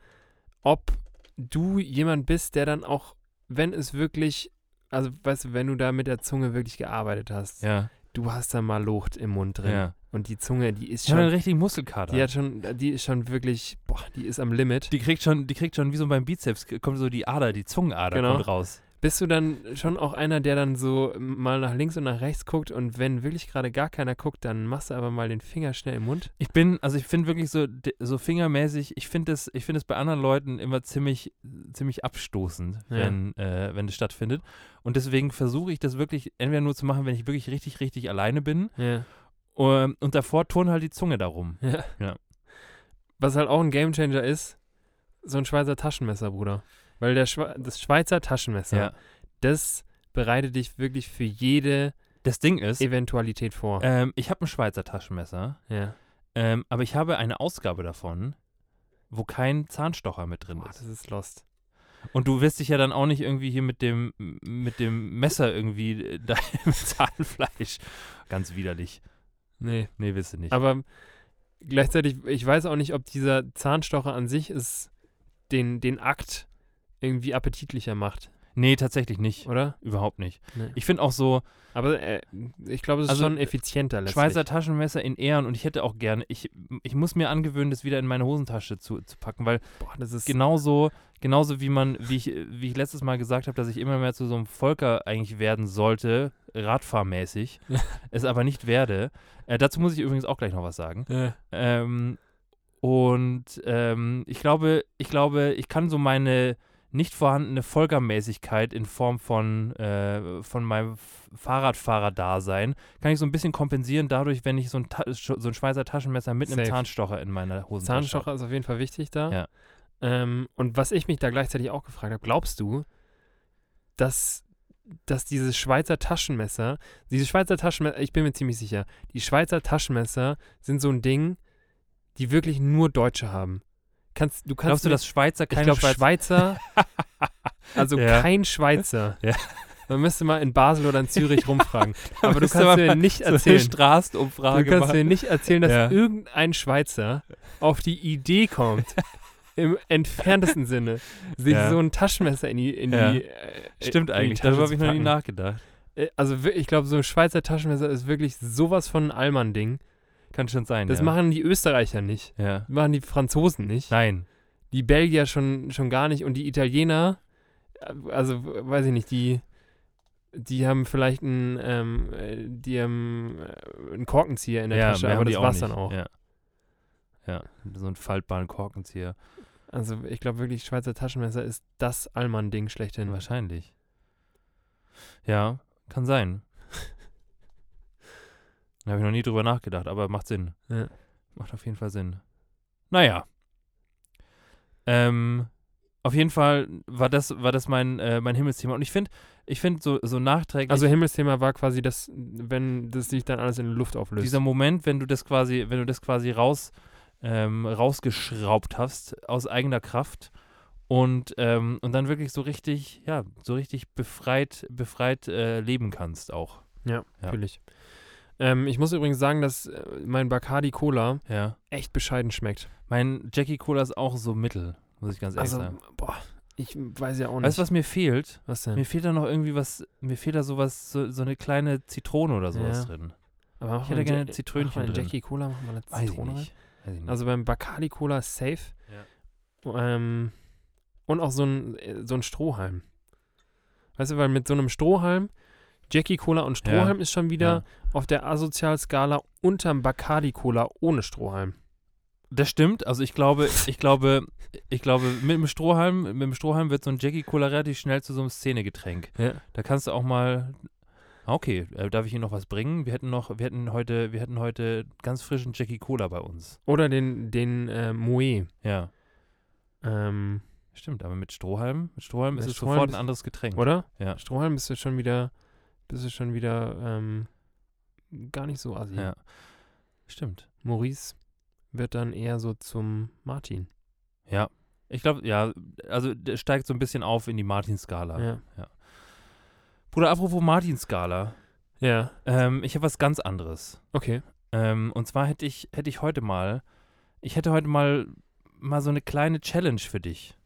Speaker 3: ob du jemand bist, der dann auch, wenn es wirklich, also weißt du, wenn du da mit der Zunge wirklich gearbeitet hast,
Speaker 2: Ja.
Speaker 3: du hast da mal Luft im Mund drin
Speaker 2: ja.
Speaker 3: und die Zunge, die ist schon,
Speaker 2: richtigen Muskelkater.
Speaker 3: die hat schon, die ist schon wirklich, boah, die ist am Limit.
Speaker 2: die kriegt schon, die kriegt schon wie so beim Bizeps, kommt so die Ader, die Zungenader
Speaker 3: Genau.
Speaker 2: kommt raus.
Speaker 3: Bist du dann schon auch einer, der dann so mal nach links und nach rechts guckt und wenn wirklich gerade gar keiner guckt, dann machst du aber mal den Finger schnell im Mund?
Speaker 2: Ich bin, also ich finde wirklich so, so fingermäßig, ich finde es, ich finde es bei anderen Leuten immer ziemlich, ziemlich abstoßend,
Speaker 3: Ja.
Speaker 2: wenn, äh, wenn das stattfindet. Und deswegen versuche ich das wirklich entweder nur zu machen, wenn ich wirklich richtig, richtig alleine bin.
Speaker 3: Ja.
Speaker 2: ähm, und davor turnt halt die Zunge darum.
Speaker 3: Ja.
Speaker 2: Ja.
Speaker 3: Was halt auch ein Gamechanger ist, so ein Schweizer Taschenmesser, Bruder. Weil der Schwe das Schweizer Taschenmesser,
Speaker 2: Ja.
Speaker 3: das bereitet dich wirklich für jede
Speaker 2: Das Ding ist,
Speaker 3: Eventualität vor.
Speaker 2: ähm, ich habe ein Schweizer Taschenmesser,
Speaker 3: ja.
Speaker 2: ähm, aber ich habe eine Ausgabe davon, wo kein Zahnstocher mit drin
Speaker 3: Boah,
Speaker 2: ist.
Speaker 3: das ist lost.
Speaker 2: Und du wirst dich ja dann auch nicht irgendwie hier mit dem, mit dem Messer irgendwie äh, da im Zahnfleisch. Ganz widerlich.
Speaker 3: Nee.
Speaker 2: Nee, willst du nicht.
Speaker 3: Aber gleichzeitig, ich weiß auch nicht, ob dieser Zahnstocher an sich es den, den Akt irgendwie appetitlicher macht,
Speaker 2: nee, tatsächlich nicht.
Speaker 3: oder?
Speaker 2: Überhaupt nicht.
Speaker 3: Nee.
Speaker 2: Ich finde auch so
Speaker 3: Aber äh, ich glaube, es ist
Speaker 2: Also,
Speaker 3: schon effizienter letztlich.
Speaker 2: Schweizer Taschenmesser in Ehren und ich hätte auch gerne, ich, ich muss mir angewöhnen, das wieder in meine Hosentasche zu, zu packen, weil
Speaker 3: Boah, das ist
Speaker 2: genauso, genauso wie man, wie ich, wie ich letztes Mal gesagt habe, dass ich immer mehr zu so einem Volker eigentlich werden sollte, radfahrmäßig, es aber nicht werde. Äh, dazu muss ich übrigens auch gleich noch was sagen.
Speaker 3: äh,
Speaker 2: Ähm, und ähm, ich glaube, ich glaube, ich kann so meine nicht vorhandene Folgermäßigkeit in Form von, äh, von meinem Fahrradfahrer-Dasein, kann ich so ein bisschen kompensieren dadurch, wenn ich so ein, Ta so ein Schweizer Taschenmesser mit einem
Speaker 3: Safe.
Speaker 2: Zahnstocher in meiner Hosentasche habe.
Speaker 3: Zahnstocher ist auf jeden Fall wichtig da.
Speaker 2: Ja.
Speaker 3: Ähm, und was ich mich da gleichzeitig auch gefragt habe, glaubst du, dass, dass dieses Schweizer Taschenmesser, diese Schweizer Taschenmesser, ich bin mir ziemlich sicher, die Schweizer Taschenmesser sind so ein Ding, die wirklich nur Deutsche haben. Kannst, du kannst
Speaker 2: Glaubst du,
Speaker 3: mir-
Speaker 2: dass Schweizer
Speaker 3: ich
Speaker 2: keine
Speaker 3: glaube
Speaker 2: Schweizer...
Speaker 3: Schweizer, also
Speaker 2: Ja.
Speaker 3: kein Schweizer.
Speaker 2: Ja.
Speaker 3: Man müsste mal in Basel oder in Zürich rumfragen. Aber du kannst mir nicht
Speaker 2: so
Speaker 3: erzählen,
Speaker 2: Straßenumfrage
Speaker 3: Du kannst
Speaker 2: machen.
Speaker 3: mir nicht erzählen, dass
Speaker 2: Ja.
Speaker 3: irgendein Schweizer auf die Idee kommt, im entferntesten Sinne, sich
Speaker 2: Ja.
Speaker 3: so ein Taschenmesser in die, in
Speaker 2: Ja.
Speaker 3: die äh,
Speaker 2: Stimmt
Speaker 3: in
Speaker 2: eigentlich, darüber habe ich noch nie nachgedacht.
Speaker 3: Äh, Also ich glaube, so ein Schweizer Taschenmesser ist wirklich sowas von ein Allmann-Ding.
Speaker 2: Kann schon sein,
Speaker 3: Das
Speaker 2: ja.
Speaker 3: machen die Österreicher nicht.
Speaker 2: ja.
Speaker 3: Das machen die Franzosen nicht.
Speaker 2: Nein.
Speaker 3: Die Belgier schon, schon gar nicht. Und die Italiener, äh, also weiß ich nicht, die, die haben vielleicht einen, ähm, äh, die haben äh, einen Korkenzieher in der
Speaker 2: ja,
Speaker 3: Tasche, aber das war's dann auch.
Speaker 2: Ja. ja, so einen faltbaren Korkenzieher.
Speaker 3: Also ich glaube wirklich, Schweizer Taschenmesser ist das Allmann-Ding schlechthin.
Speaker 2: Wahrscheinlich. Ja, kann sein. Da habe ich noch nie drüber nachgedacht, aber macht Sinn.
Speaker 3: Ja.
Speaker 2: Macht auf jeden Fall Sinn. Naja. Ähm, auf jeden Fall war das, war das mein, äh, mein Himmelsthema. Und ich finde, ich finde so, so nachträglich.
Speaker 3: Also Himmelsthema war quasi das, wenn das sich dann alles in der Luft auflöst.
Speaker 2: dieser Moment, wenn du das quasi, wenn du das quasi raus, ähm, rausgeschraubt hast aus eigener Kraft und, ähm, und dann wirklich so richtig, ja, so richtig befreit, befreit äh, leben kannst auch.
Speaker 3: ja,
Speaker 2: Ja.
Speaker 3: natürlich. Ähm, ich muss übrigens sagen, dass äh, mein Bacardi Cola
Speaker 2: Ja.
Speaker 3: echt bescheiden schmeckt.
Speaker 2: Mein Jackie Cola ist auch so mittel, muss ich ganz ehrlich
Speaker 3: Also,
Speaker 2: sagen.
Speaker 3: boah, ich weiß ja auch nicht.
Speaker 2: Weißt du, was mir fehlt?
Speaker 3: was denn?
Speaker 2: Mir fehlt da noch irgendwie was, mir fehlt da sowas, so, so eine kleine Zitrone oder sowas
Speaker 3: Ja.
Speaker 2: drin.
Speaker 3: Aber
Speaker 2: ich hätte gerne
Speaker 3: Ja-
Speaker 2: Zitrönchen
Speaker 3: mach mal
Speaker 2: drin.
Speaker 3: Jackie Cola, mach mal eine
Speaker 2: Weiß ich
Speaker 3: Zitrone rein.
Speaker 2: nicht. Weiß ich nicht.
Speaker 3: Also beim Bacardi Cola ist safe. Ähm, und auch so ein, äh, so ein Strohhalm. Weißt du, weil mit so einem Strohhalm, Jackie Cola und Strohhalm ist schon wieder
Speaker 2: Ja.
Speaker 3: auf der Asozialskala unterm Bacardi Cola ohne Strohhalm.
Speaker 2: Das stimmt. Also ich glaube, ich glaube, ich glaube, mit dem Strohhalm, mit dem Strohhalm wird so ein Jackie Cola relativ schnell zu so einem Szenegetränk.
Speaker 3: Ja.
Speaker 2: Da kannst du auch mal. Ah, Okay, äh, darf ich Ihnen noch was bringen? Wir hätten noch, wir hätten heute, wir hätten heute ganz frischen Jackie Cola bei uns.
Speaker 3: Oder den, den äh, Moe.
Speaker 2: Ja,
Speaker 3: Ähm,
Speaker 2: stimmt. Aber mit Strohhalm, mit Strohhalm
Speaker 3: Mit
Speaker 2: ist es
Speaker 3: Strohhalm
Speaker 2: sofort
Speaker 3: ist-
Speaker 2: ein anderes Getränk.
Speaker 3: oder?
Speaker 2: Ja.
Speaker 3: Strohhalm bist du schon wieder, bist du schon wieder ähm, gar nicht so assi.
Speaker 2: Ja. Stimmt.
Speaker 3: Maurice wird dann eher so zum Martin.
Speaker 2: Ja. Ich glaube, ja, also der steigt so ein bisschen auf in die Martin-Skala.
Speaker 3: Ja.
Speaker 2: Bruder, apropos Martin-Skala,
Speaker 3: Ja,
Speaker 2: ähm, ich habe was ganz anderes.
Speaker 3: okay.
Speaker 2: Ähm, und zwar hätte ich, hätte ich heute mal, ich hätte heute mal, mal so eine kleine Challenge für dich.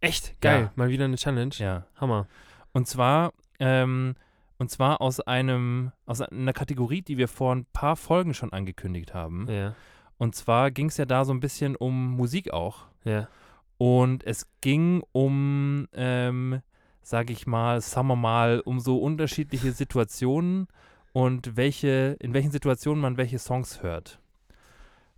Speaker 3: Echt? Geil.
Speaker 2: Ja.
Speaker 3: Mal wieder eine Challenge.
Speaker 2: Ja.
Speaker 3: Hammer.
Speaker 2: Und zwar, ähm, und zwar aus einem, aus einer Kategorie, die wir vor ein paar Folgen schon angekündigt haben.
Speaker 3: Ja.
Speaker 2: Und zwar ging es ja da so ein bisschen um Musik auch.
Speaker 3: Ja.
Speaker 2: Und es ging um, ähm, sage ich mal, sagen wir mal, um so unterschiedliche Situationen und welche, in welchen Situationen man welche Songs hört.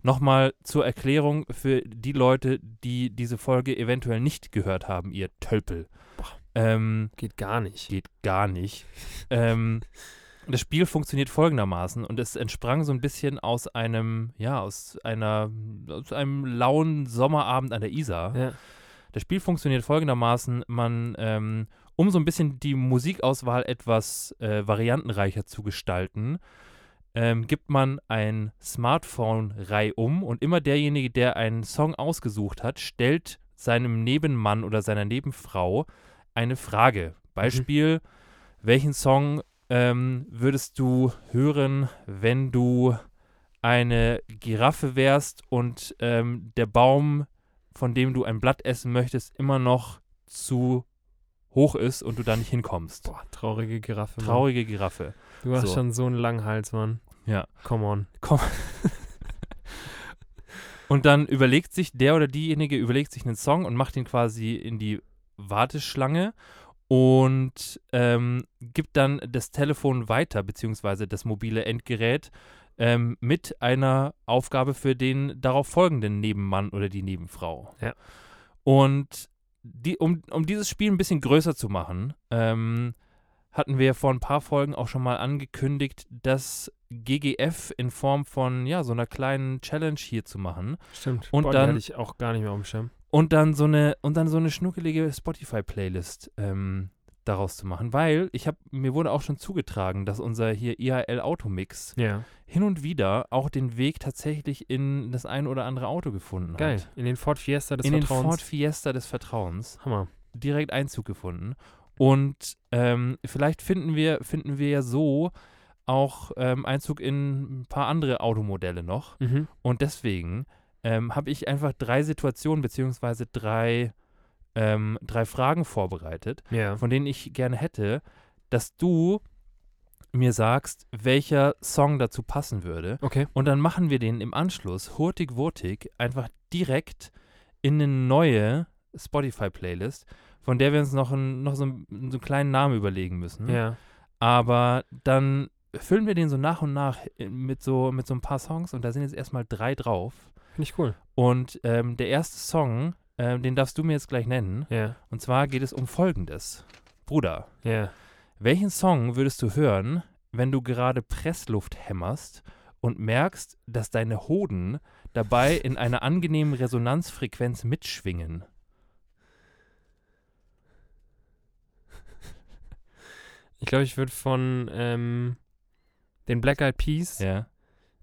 Speaker 2: Nochmal zur Erklärung für die Leute, die diese Folge eventuell nicht gehört haben, ihr Tölpel. Ähm,
Speaker 3: Geht gar nicht.
Speaker 2: geht gar nicht. ähm, das Spiel funktioniert folgendermaßen und es entsprang so ein bisschen aus einem, ja, aus einer, aus einem lauen Sommerabend an der Isar.
Speaker 3: Ja.
Speaker 2: Das Spiel funktioniert folgendermaßen, man, ähm, um so ein bisschen die Musikauswahl etwas äh, variantenreicher zu gestalten, ähm, gibt man ein Smartphone reihum und immer derjenige, der einen Song ausgesucht hat, stellt seinem Nebenmann oder seiner Nebenfrau eine Frage. Beispiel, welchen Song ähm, würdest du hören, wenn du eine Giraffe wärst und ähm, der Baum, von dem du ein Blatt essen möchtest, immer noch zu hoch ist und du da nicht hinkommst.
Speaker 3: Boah, traurige Giraffe. Mann.
Speaker 2: Traurige Giraffe.
Speaker 3: Du hast
Speaker 2: So.
Speaker 3: schon so einen langen Hals, Mann.
Speaker 2: Ja.
Speaker 3: Come on.
Speaker 2: Und dann überlegt sich der oder diejenige, überlegt sich einen Song und macht ihn quasi in die Warteschlange und ähm, gibt dann das Telefon weiter, beziehungsweise das mobile Endgerät, ähm, mit einer Aufgabe für den darauf folgenden Nebenmann oder die Nebenfrau.
Speaker 3: Ja.
Speaker 2: Und die, um, um dieses Spiel ein bisschen größer zu machen, ähm, hatten wir vor ein paar Folgen auch schon mal angekündigt, das GGF in Form von ja so einer kleinen Challenge hier zu machen
Speaker 3: Stimmt.
Speaker 2: Und
Speaker 3: Boah,
Speaker 2: dann-
Speaker 3: hatte ich auch gar nicht mehr auf dem Schirm.
Speaker 2: Und dann so eine und dann so eine schnuckelige Spotify-Playlist ähm, daraus zu machen, weil ich habe mir wurde auch schon zugetragen, dass unser hier IHL Automix
Speaker 3: Ja.
Speaker 2: hin und wieder auch den Weg tatsächlich in das ein oder andere Auto gefunden
Speaker 3: Geil.
Speaker 2: hat.
Speaker 3: In den Ford Fiesta des
Speaker 2: in den
Speaker 3: Vertrauens.
Speaker 2: Ford Fiesta des Vertrauens
Speaker 3: Hammer.
Speaker 2: direkt Einzug gefunden. Und ähm, vielleicht finden wir, finden wir ja so auch ähm, Einzug in ein paar andere Automodelle noch.
Speaker 3: Mhm.
Speaker 2: Und deswegen ähm, habe ich einfach drei Situationen beziehungsweise drei, ähm, drei Fragen vorbereitet,
Speaker 3: Ja.
Speaker 2: von denen ich gerne hätte, dass du mir sagst, welcher Song dazu passen würde.
Speaker 3: Okay.
Speaker 2: Und dann machen wir den im Anschluss, hurtig-wurtig, einfach direkt in eine neue Spotify-Playlist, von der wir uns noch, ein, noch so, einen, so einen kleinen Namen überlegen müssen.
Speaker 3: Ja.
Speaker 2: Aber dann füllen wir den so nach und nach mit so, mit so ein paar Songs und da sind jetzt erstmal drei drauf.
Speaker 3: Finde ich cool.
Speaker 2: Und ähm, der erste Song ähm, den darfst du mir jetzt gleich nennen.
Speaker 3: Ja,
Speaker 2: Und zwar geht es um Folgendes. Bruder,
Speaker 3: ja.
Speaker 2: welchen Song würdest du hören, wenn du gerade Pressluft hämmerst und merkst, dass deine Hoden dabei in einer angenehmen Resonanzfrequenz mitschwingen?
Speaker 3: Ich glaube, ich würde von ähm, den Black Eyed Peas,
Speaker 2: Ja.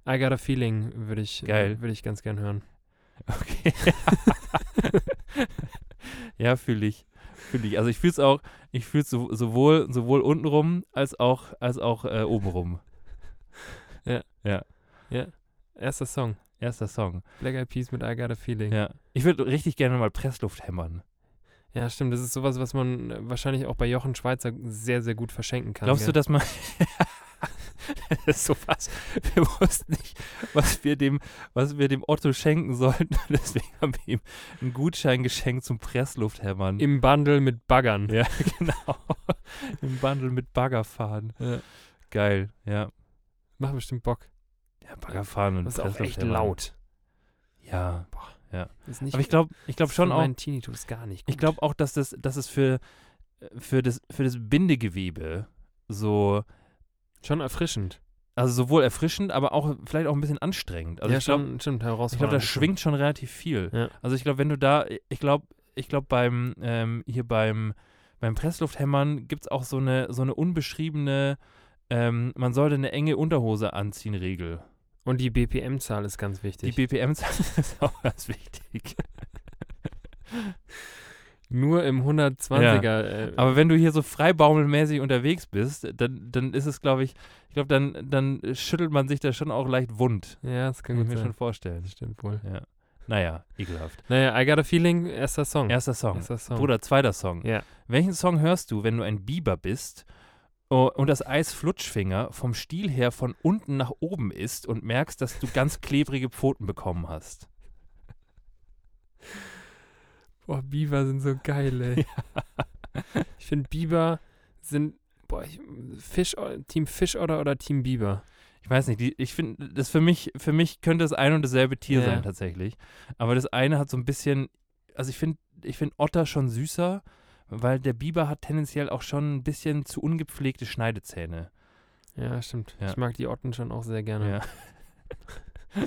Speaker 3: I Got a Feeling, würde ich,
Speaker 2: Geil.
Speaker 3: würde ich ganz gern hören.
Speaker 2: Okay. ja, fühle ich. Fühle ich. Also ich fühle es auch, ich fühle es so, sowohl, sowohl untenrum als auch, als auch äh, obenrum.
Speaker 3: Erster Song.
Speaker 2: Erster Song.
Speaker 3: Black Eyed Peas mit I Got a Feeling.
Speaker 2: Ja. Ich würde richtig gerne mal Pressluft hämmern.
Speaker 3: Ja, stimmt. Das ist sowas, was man äh, wahrscheinlich auch bei Jochen Schweizer sehr, sehr gut verschenken kann.
Speaker 2: Glaubst du,
Speaker 3: gell?
Speaker 2: dass man. das ist so was. Wir wussten nicht, was wir dem, was wir dem Otto schenken sollten. Deswegen haben wir ihm einen Gutschein geschenkt zum Presslufthämmern.
Speaker 3: Im Bundle mit Baggern.
Speaker 2: ja, genau. Im Bundle mit Baggerfahren.
Speaker 3: Ja.
Speaker 2: Geil, ja.
Speaker 3: Macht bestimmt Bock.
Speaker 2: Ja, Baggerfahren und
Speaker 3: Das ist auch echt laut.
Speaker 2: Ja.
Speaker 3: Ist nicht
Speaker 2: Aber ich glaube ich glaub schon auch,
Speaker 3: Tinnitus gar nicht gut.
Speaker 2: ich glaube auch, dass das, dass es für, für, das, für das Bindegewebe so,
Speaker 3: Schon erfrischend.
Speaker 2: also sowohl erfrischend, aber auch vielleicht auch ein bisschen anstrengend. Also
Speaker 3: ja,
Speaker 2: ich glaube,
Speaker 3: stimmt,
Speaker 2: Ich glaube,
Speaker 3: herausfordernd.
Speaker 2: da schwingt schon relativ viel.
Speaker 3: Ja.
Speaker 2: Also ich glaube, wenn du da, ich glaube, ich glaube beim ähm, hier beim beim Presslufthämmern gibt es auch so eine so eine unbeschriebene, ähm, man sollte eine enge Unterhose anziehen Regel.
Speaker 3: Und die BPM-Zahl ist ganz
Speaker 2: Die
Speaker 3: wichtig.
Speaker 2: BPM-Zahl ist auch ganz wichtig.
Speaker 3: Nur im 120er. Äh,
Speaker 2: Aber wenn du hier so freibaumelmäßig unterwegs bist, dann, dann ist es, glaube ich, ich glaube, dann, dann schüttelt man sich da schon auch leicht wund.
Speaker 3: ja, das kann
Speaker 2: Kann ich mir
Speaker 3: sein.
Speaker 2: schon vorstellen.
Speaker 3: Das stimmt wohl.
Speaker 2: Ja. Naja, ekelhaft.
Speaker 3: Naja, I Got a Feeling, erster Song.
Speaker 2: Erster Song.
Speaker 3: Erster Song.
Speaker 2: Bruder, zweiter Song.
Speaker 3: Ja.
Speaker 2: Welchen Song hörst du, wenn du ein Biber bist oh, und das Eis Flutschfinger vom Stiel her von unten nach oben ist und merkst, dass du ganz klebrige Pfoten bekommen hast?
Speaker 3: Boah, Biber sind so geil, ey. Ich finde, Biber sind, boah, ich, Fisch, Team Fischotter oder Team Biber?
Speaker 2: Ich weiß nicht, die, ich finde, das für mich, für mich könnte es ein und dasselbe Tier
Speaker 3: Ja.
Speaker 2: sein tatsächlich. Aber das eine hat so ein bisschen, also ich finde, ich finde Otter schon süßer, weil der Biber hat tendenziell auch schon ein bisschen zu ungepflegte Schneidezähne.
Speaker 3: Ja, stimmt.
Speaker 2: Ja.
Speaker 3: Ich mag die Otten schon auch sehr gerne.
Speaker 2: Ja,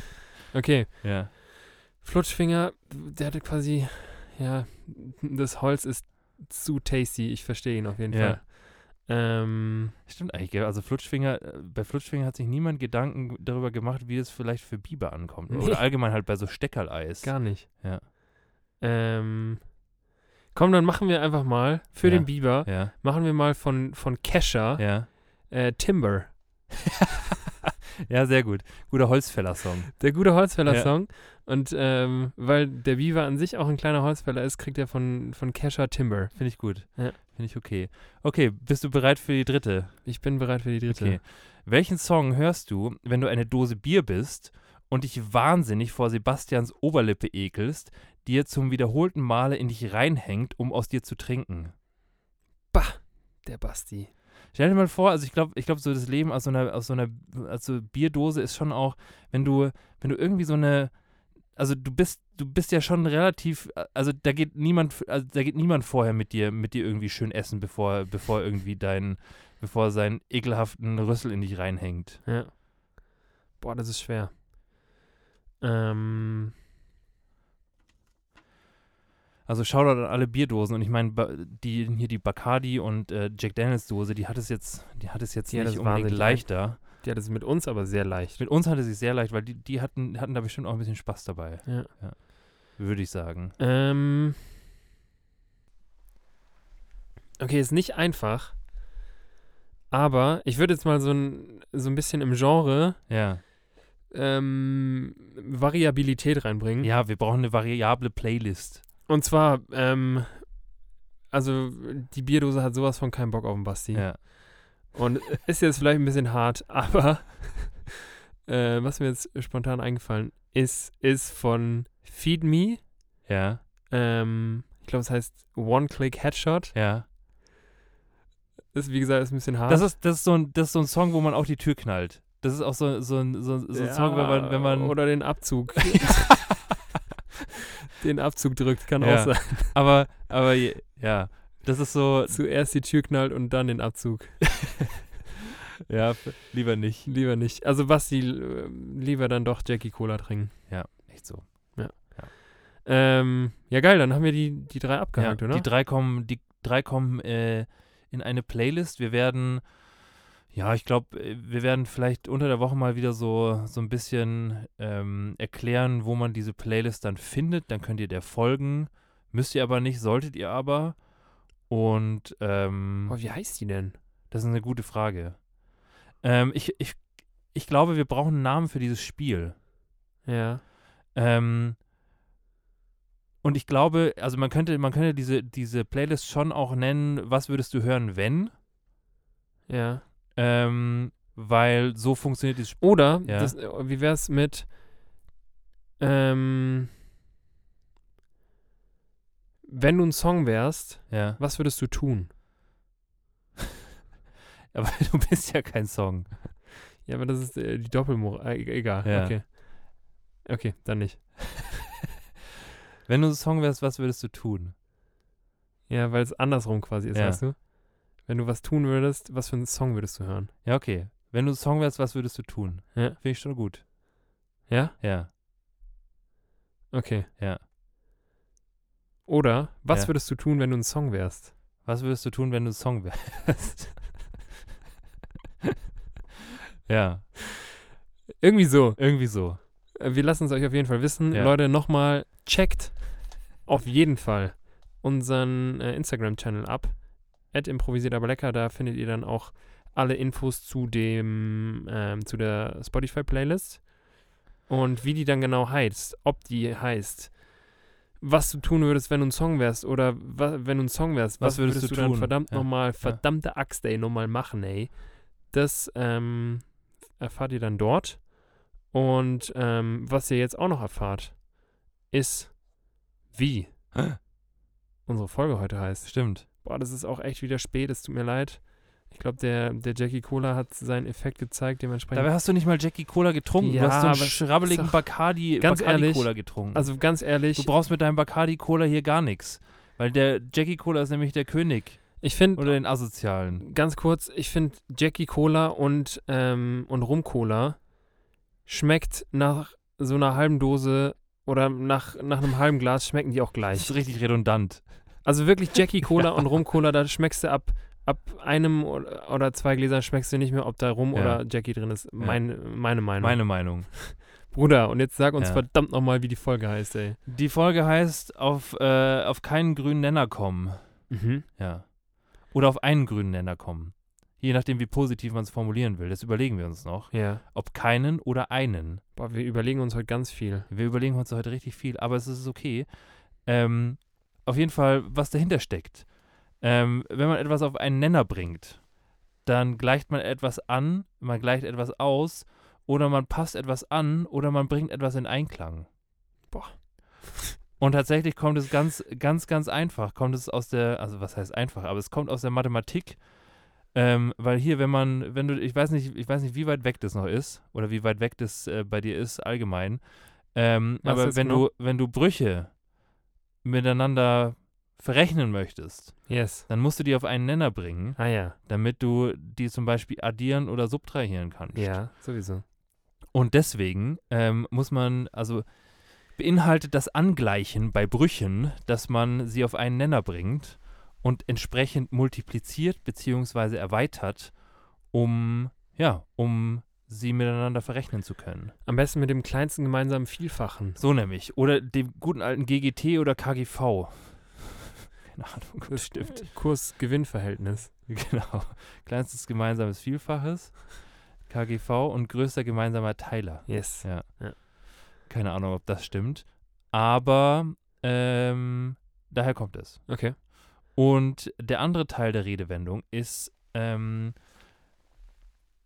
Speaker 3: Okay,
Speaker 2: ja.
Speaker 3: Flutschfinger, der hatte quasi, ja, das Holz ist zu tasty. Ich verstehe ihn auf jeden
Speaker 2: Ja.
Speaker 3: Fall. Ähm,
Speaker 2: Stimmt eigentlich? Also Flutschfinger, äh, bei Flutschfinger hat sich niemand Gedanken darüber gemacht, wie es vielleicht für Biber ankommt.
Speaker 3: Nee.
Speaker 2: Oder allgemein halt bei so Steckerleis.
Speaker 3: gar nicht.
Speaker 2: Ja.
Speaker 3: Ähm, komm, dann machen wir einfach mal für
Speaker 2: Ja.
Speaker 3: den Biber,
Speaker 2: Ja,
Speaker 3: machen wir mal von, von Kesha
Speaker 2: ja.
Speaker 3: äh, Timber.
Speaker 2: Ja, sehr gut. Guter Holzfäller-Song.
Speaker 3: Der gute
Speaker 2: Ja.
Speaker 3: Holzfäller-Song. Und ähm, weil der Biber an sich auch ein kleiner Holzfäller ist, kriegt er von, von Kesha Timber.
Speaker 2: Finde ich gut.
Speaker 3: Ja.
Speaker 2: Finde ich okay. Okay, bist du bereit für die dritte?
Speaker 3: Ich bin bereit für die dritte.
Speaker 2: Okay. Welchen Song hörst du, wenn du eine Dose Bier bist und dich wahnsinnig vor Sebastians Oberlippe ekelst, die er zum wiederholten Male in dich reinhängt, um aus dir zu trinken?
Speaker 3: Der Basti.
Speaker 2: Stell dir mal vor, also ich glaube, ich glaube, so das Leben aus so einer, aus so einer, also Bierdose ist schon auch, wenn du, wenn du irgendwie so eine, also du bist, du bist ja schon relativ, also da geht niemand, also da geht niemand vorher mit dir, mit dir irgendwie schön essen, bevor, bevor irgendwie dein, bevor seinen ekelhaften Rüssel in dich reinhängt.
Speaker 3: Ja. Boah, das ist schwer. Ähm,
Speaker 2: Also Shoutout an alle Bierdosen und ich meine, die hier die Bacardi und äh, Jack Daniels Dose, die hat es jetzt, die hat es jetzt
Speaker 3: Die hat
Speaker 2: nicht unbedingt
Speaker 3: wahnsinnig
Speaker 2: leichter.
Speaker 3: die hat es mit uns aber sehr leicht.
Speaker 2: Mit uns hatte sie sehr leicht, weil die, die hatten, hatten da bestimmt auch ein bisschen Spaß dabei.
Speaker 3: Ja.
Speaker 2: Würde ich sagen.
Speaker 3: Ähm, okay, ist nicht einfach. Aber ich würde jetzt mal so ein, so ein bisschen im Genre
Speaker 2: Ja.
Speaker 3: ähm, Variabilität reinbringen.
Speaker 2: Ja, wir brauchen eine variable Playlist.
Speaker 3: Und zwar, ähm, also die Bierdose hat sowas von keinen Bock auf den Basti.
Speaker 2: Ja.
Speaker 3: Und ist jetzt vielleicht ein bisschen hart, aber äh, was mir jetzt spontan eingefallen ist, ist von Feed Me.
Speaker 2: Ja.
Speaker 3: Ähm, ich glaube, es heißt One-Click-Headshot.
Speaker 2: Ja.
Speaker 3: Ist, wie gesagt, ist ein bisschen hart.
Speaker 2: Das ist, das, ist so ein, das ist so ein Song, wo man auch die Tür knallt. Das ist auch so, so ein, so, so ein Song, wenn man, wenn man.
Speaker 3: Oder den Abzug. den Abzug drückt. Kann
Speaker 2: Ja.
Speaker 3: auch sein.
Speaker 2: Aber, aber ja, das ist so,
Speaker 3: Zuerst die Tür knallt und dann den Abzug.
Speaker 2: ja, lieber nicht.
Speaker 3: Lieber nicht. Also Basti, lieber dann doch Jackie Cola trinken.
Speaker 2: Echt so.
Speaker 3: Ähm, ja, geil, dann haben wir die, die drei abgehakt,
Speaker 2: ja,
Speaker 3: oder?
Speaker 2: Die drei kommen, die drei kommen äh, in eine Playlist. Wir werden, ja, ich glaube, wir werden vielleicht unter der Woche mal wieder so, so ein bisschen ähm, erklären, wo man diese Playlist dann findet. Dann könnt ihr der folgen. Müsst ihr aber nicht, solltet ihr aber. Und ähm,
Speaker 3: oh, wie heißt die denn?
Speaker 2: das ist eine gute Frage. Ähm, ich, ich, ich glaube, wir brauchen einen Namen für dieses Spiel.
Speaker 3: Ja.
Speaker 2: Ähm, und ich glaube, also man könnte, man könnte diese, diese Playlist schon auch nennen, was würdest du hören, wenn?
Speaker 3: Ja.
Speaker 2: Ähm, weil so funktioniert dieses Spiel.
Speaker 3: Oder,
Speaker 2: Ja.
Speaker 3: das, äh, wie wär's mit, ähm, wenn du ein Song wärst,
Speaker 2: Ja.
Speaker 3: was würdest du tun?
Speaker 2: Aber du bist ja kein Song.
Speaker 3: Ja, aber das ist äh, die Doppelmoral. Äh, egal.
Speaker 2: Ja.
Speaker 3: Okay. Okay, dann nicht.
Speaker 2: Wenn du ein Song wärst, was würdest du tun?
Speaker 3: Ja, weil es andersrum quasi ist,
Speaker 2: Ja.
Speaker 3: weißt du? Wenn du was tun würdest, was für einen Song würdest du hören?
Speaker 2: Ja, okay. Wenn du ein Song wärst, was würdest du tun?
Speaker 3: Ja.
Speaker 2: Finde ich schon gut.
Speaker 3: Ja?
Speaker 2: Ja.
Speaker 3: Okay.
Speaker 2: Ja.
Speaker 3: Oder, was
Speaker 2: Ja.
Speaker 3: würdest du tun, wenn du ein Song wärst?
Speaker 2: Was würdest du tun, wenn du ein Song wärst? ja,
Speaker 3: Irgendwie so.
Speaker 2: irgendwie so.
Speaker 3: Äh, Wir lassen es euch auf jeden Fall wissen.
Speaker 2: Ja.
Speaker 3: Leute, nochmal checkt auf jeden Fall unseren äh, Instagram-Channel ab. At improvisiert aber lecker. Da findet ihr dann auch alle Infos zu dem, ähm, zu der Spotify-Playlist. Und wie die dann genau heißt, ob die heißt, was du tun würdest, wenn du ein Song wärst, oder wenn du ein Song wärst, was,
Speaker 2: Was würdest
Speaker 3: würdest
Speaker 2: du
Speaker 3: du, dann
Speaker 2: tun?
Speaker 3: verdammt
Speaker 2: Ja.
Speaker 3: nochmal, verdammte Axt, ey, nochmal machen, ey. Das ähm, erfahrt ihr dann dort. Und ähm, was ihr jetzt auch noch erfahrt, ist, wie unsere Folge heute heißt.
Speaker 2: Stimmt.
Speaker 3: Boah, das ist auch echt wieder spät, es tut mir leid. Ich glaube, der, der Jackie Cola hat seinen Effekt gezeigt, dementsprechend.
Speaker 2: Dabei hast du nicht mal Jackie Cola getrunken.
Speaker 3: Ja,
Speaker 2: du hast so einen schrabbeligen Bacardi,
Speaker 3: ganz
Speaker 2: Bacardi
Speaker 3: ehrlich,
Speaker 2: Cola getrunken.
Speaker 3: also ganz ehrlich,
Speaker 2: du brauchst mit deinem Bacardi Cola hier gar nichts. Weil der Jackie Cola ist nämlich der König.
Speaker 3: ich finde,
Speaker 2: Oder den Asozialen.
Speaker 3: ganz kurz, ich finde Jackie Cola und, ähm, und Rum Cola schmeckt nach so einer halben Dose oder nach, nach einem halben Glas schmecken die auch
Speaker 2: Das
Speaker 3: gleich.
Speaker 2: ist richtig redundant.
Speaker 3: Also wirklich Jackie Cola und Rum Cola, da schmeckst du ab, ab einem oder, zwei Gläsern schmeckst du nicht mehr, ob da Rum
Speaker 2: Ja.
Speaker 3: oder Jackie drin ist. Mein, Meine Meinung.
Speaker 2: Meine Meinung.
Speaker 3: Bruder, und jetzt sag uns
Speaker 2: Ja.
Speaker 3: verdammt nochmal, wie die Folge heißt, ey.
Speaker 2: Die Folge heißt auf, äh, auf keinen grünen Nenner kommen.
Speaker 3: Mhm.
Speaker 2: Ja. Oder auf einen grünen Nenner kommen. Je nachdem, wie positiv man es formulieren will. Das überlegen wir uns noch.
Speaker 3: Ja.
Speaker 2: Ob keinen oder einen.
Speaker 3: Boah, wir überlegen uns heute ganz viel.
Speaker 2: Wir überlegen uns heute richtig viel, aber es ist okay. Ähm, auf jeden Fall, was dahinter steckt. Ähm, wenn man etwas auf einen Nenner bringt, dann gleicht man etwas an, man gleicht etwas aus oder man passt etwas an oder man bringt etwas in Einklang.
Speaker 3: Boah.
Speaker 2: Und tatsächlich kommt es ganz, ganz, ganz einfach. Kommt es aus der, also was heißt einfach, aber es kommt aus der Mathematik. Ähm, weil hier, wenn man, wenn du, ich weiß nicht, ich weiß nicht, wie weit weg das noch ist oder wie weit weg das äh, bei dir ist allgemein. Ähm, aber wenn
Speaker 3: genau?
Speaker 2: du, wenn du Brüche miteinander verrechnen möchtest,
Speaker 3: Yes.
Speaker 2: dann musst du die auf einen Nenner bringen,
Speaker 3: Ah ja.
Speaker 2: damit du die zum Beispiel addieren oder subtrahieren kannst.
Speaker 3: Ja, sowieso.
Speaker 2: Und deswegen ähm, muss man, also beinhaltet das Angleichen bei Brüchen, dass man sie auf einen Nenner bringt und entsprechend multipliziert bzw. erweitert, um, ja, um sie miteinander verrechnen zu können.
Speaker 3: Am besten mit dem kleinsten gemeinsamen Vielfachen.
Speaker 2: So nämlich. Oder dem guten alten GGT oder KGV. Keine Ahnung,
Speaker 3: Das
Speaker 2: stimmt.
Speaker 3: Kurs-Gewinn-Verhältnis.
Speaker 2: Genau. Kleinstes gemeinsames Vielfaches, KGV und größter gemeinsamer Teiler.
Speaker 3: Yes.
Speaker 2: Ja.
Speaker 3: Ja.
Speaker 2: Keine Ahnung, ob das stimmt. Aber ähm, daher kommt es.
Speaker 3: Okay.
Speaker 2: Und der andere Teil der Redewendung ist, ähm,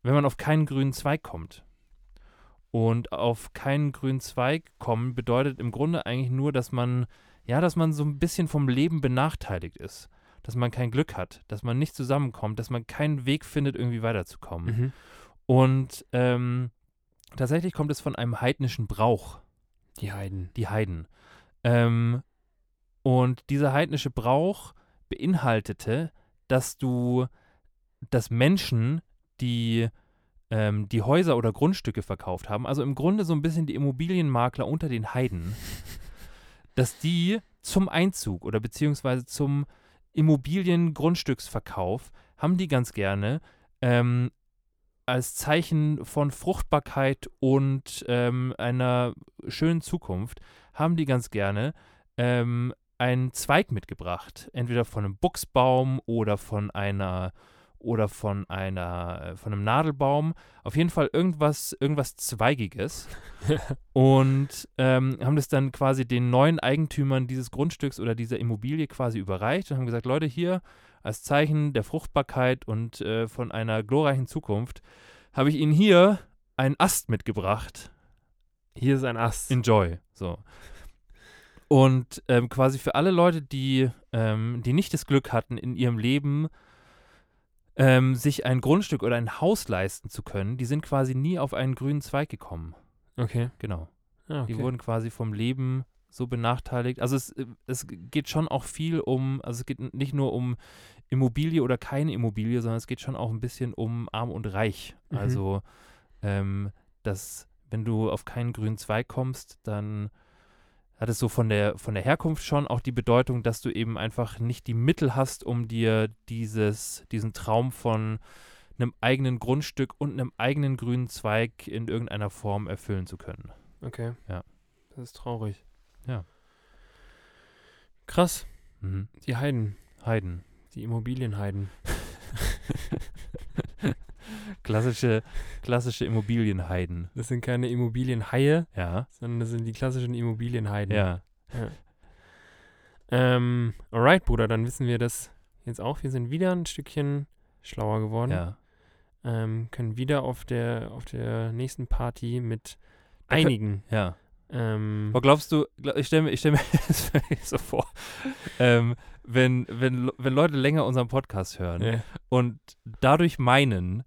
Speaker 2: wenn man auf keinen grünen Zweig kommt. Und auf keinen grünen Zweig kommen bedeutet im Grunde eigentlich nur, dass man, ja, dass man so ein bisschen vom Leben benachteiligt ist. Dass man kein Glück hat, dass man nicht zusammenkommt, dass man keinen Weg findet, irgendwie weiterzukommen.
Speaker 3: Mhm.
Speaker 2: Und ähm, tatsächlich kommt es von einem heidnischen Brauch,
Speaker 3: Die Heiden.
Speaker 2: die Heiden. Ähm, und dieser heidnische Brauch beinhaltete, dass du, dass Menschen, die ähm, die Häuser oder Grundstücke verkauft haben, also im Grunde so ein bisschen die Immobilienmakler unter den Heiden, dass die zum Einzug oder beziehungsweise zum Immobiliengrundstücksverkauf haben die ganz gerne ähm, als Zeichen von Fruchtbarkeit und ähm, einer schönen Zukunft haben die ganz gerne ähm, einen Zweig mitgebracht, entweder von einem Buchsbaum oder von einer oder von einer äh, von einem Nadelbaum, auf jeden Fall irgendwas irgendwas Zweigiges und ähm, haben das dann quasi den neuen Eigentümern dieses Grundstücks oder dieser Immobilie quasi überreicht und haben gesagt, Leute, hier als Zeichen der Fruchtbarkeit und äh, von einer glorreichen Zukunft habe ich Ihnen hier einen Ast mitgebracht.
Speaker 3: Hier ist ein Ast.
Speaker 2: Enjoy. So. Und ähm, quasi für alle Leute, die, ähm, die nicht das Glück hatten, in ihrem Leben ähm, sich ein Grundstück oder ein Haus leisten zu können, die sind quasi nie auf einen grünen Zweig gekommen.
Speaker 3: okay.
Speaker 2: Genau.
Speaker 3: Ah,
Speaker 2: Die
Speaker 3: okay.
Speaker 2: wurden quasi vom Leben so benachteiligt. Also es, es geht schon auch viel um, also es geht nicht nur um Immobilie oder keine Immobilie, sondern es geht schon auch ein bisschen um arm und reich.
Speaker 3: Mhm.
Speaker 2: Also ähm, dass wenn du auf keinen grünen Zweig kommst, dann hat es so von der von der Herkunft schon auch die Bedeutung, dass du eben einfach nicht die Mittel hast, um dir dieses diesen Traum von einem eigenen Grundstück und einem eigenen grünen Zweig in irgendeiner Form erfüllen zu können.
Speaker 3: Okay.
Speaker 2: Ja.
Speaker 3: Das ist traurig.
Speaker 2: Ja.
Speaker 3: Krass.
Speaker 2: Mhm.
Speaker 3: Die Heiden.
Speaker 2: Heiden.
Speaker 3: Die Immobilienheiden.
Speaker 2: Klassische, klassische Immobilienheiden.
Speaker 3: Das sind keine Immobilienhaie,
Speaker 2: Ja.
Speaker 3: sondern das sind die klassischen Immobilienheiden.
Speaker 2: Ja.
Speaker 3: Ähm, alright, Bruder, dann wissen wir das jetzt auch. Wir sind wieder ein Stückchen schlauer geworden.
Speaker 2: Ja.
Speaker 3: Ähm, können wieder auf der, auf der nächsten Party mit einigen.
Speaker 2: Ja.
Speaker 3: Ähm,
Speaker 2: Aber glaubst du, ich stelle mir, ich stell mir das so vor, ähm, wenn, wenn, wenn Leute länger unseren Podcast hören
Speaker 3: ja.
Speaker 2: und dadurch meinen,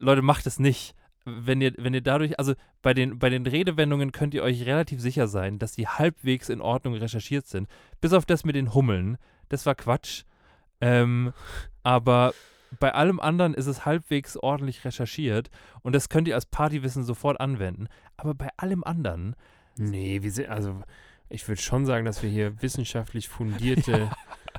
Speaker 2: Leute, macht es nicht. Wenn ihr, wenn ihr dadurch, also bei den, bei den Redewendungen könnt ihr euch relativ sicher sein, dass die halbwegs in Ordnung recherchiert sind. Bis auf das mit den Hummeln. Das war Quatsch. Ähm, aber bei allem anderen ist es halbwegs ordentlich recherchiert und das könnt ihr als Partywissen sofort anwenden. Aber bei allem anderen,
Speaker 3: Nee, wir sind, also ich würde schon sagen, dass wir hier wissenschaftlich fundierte.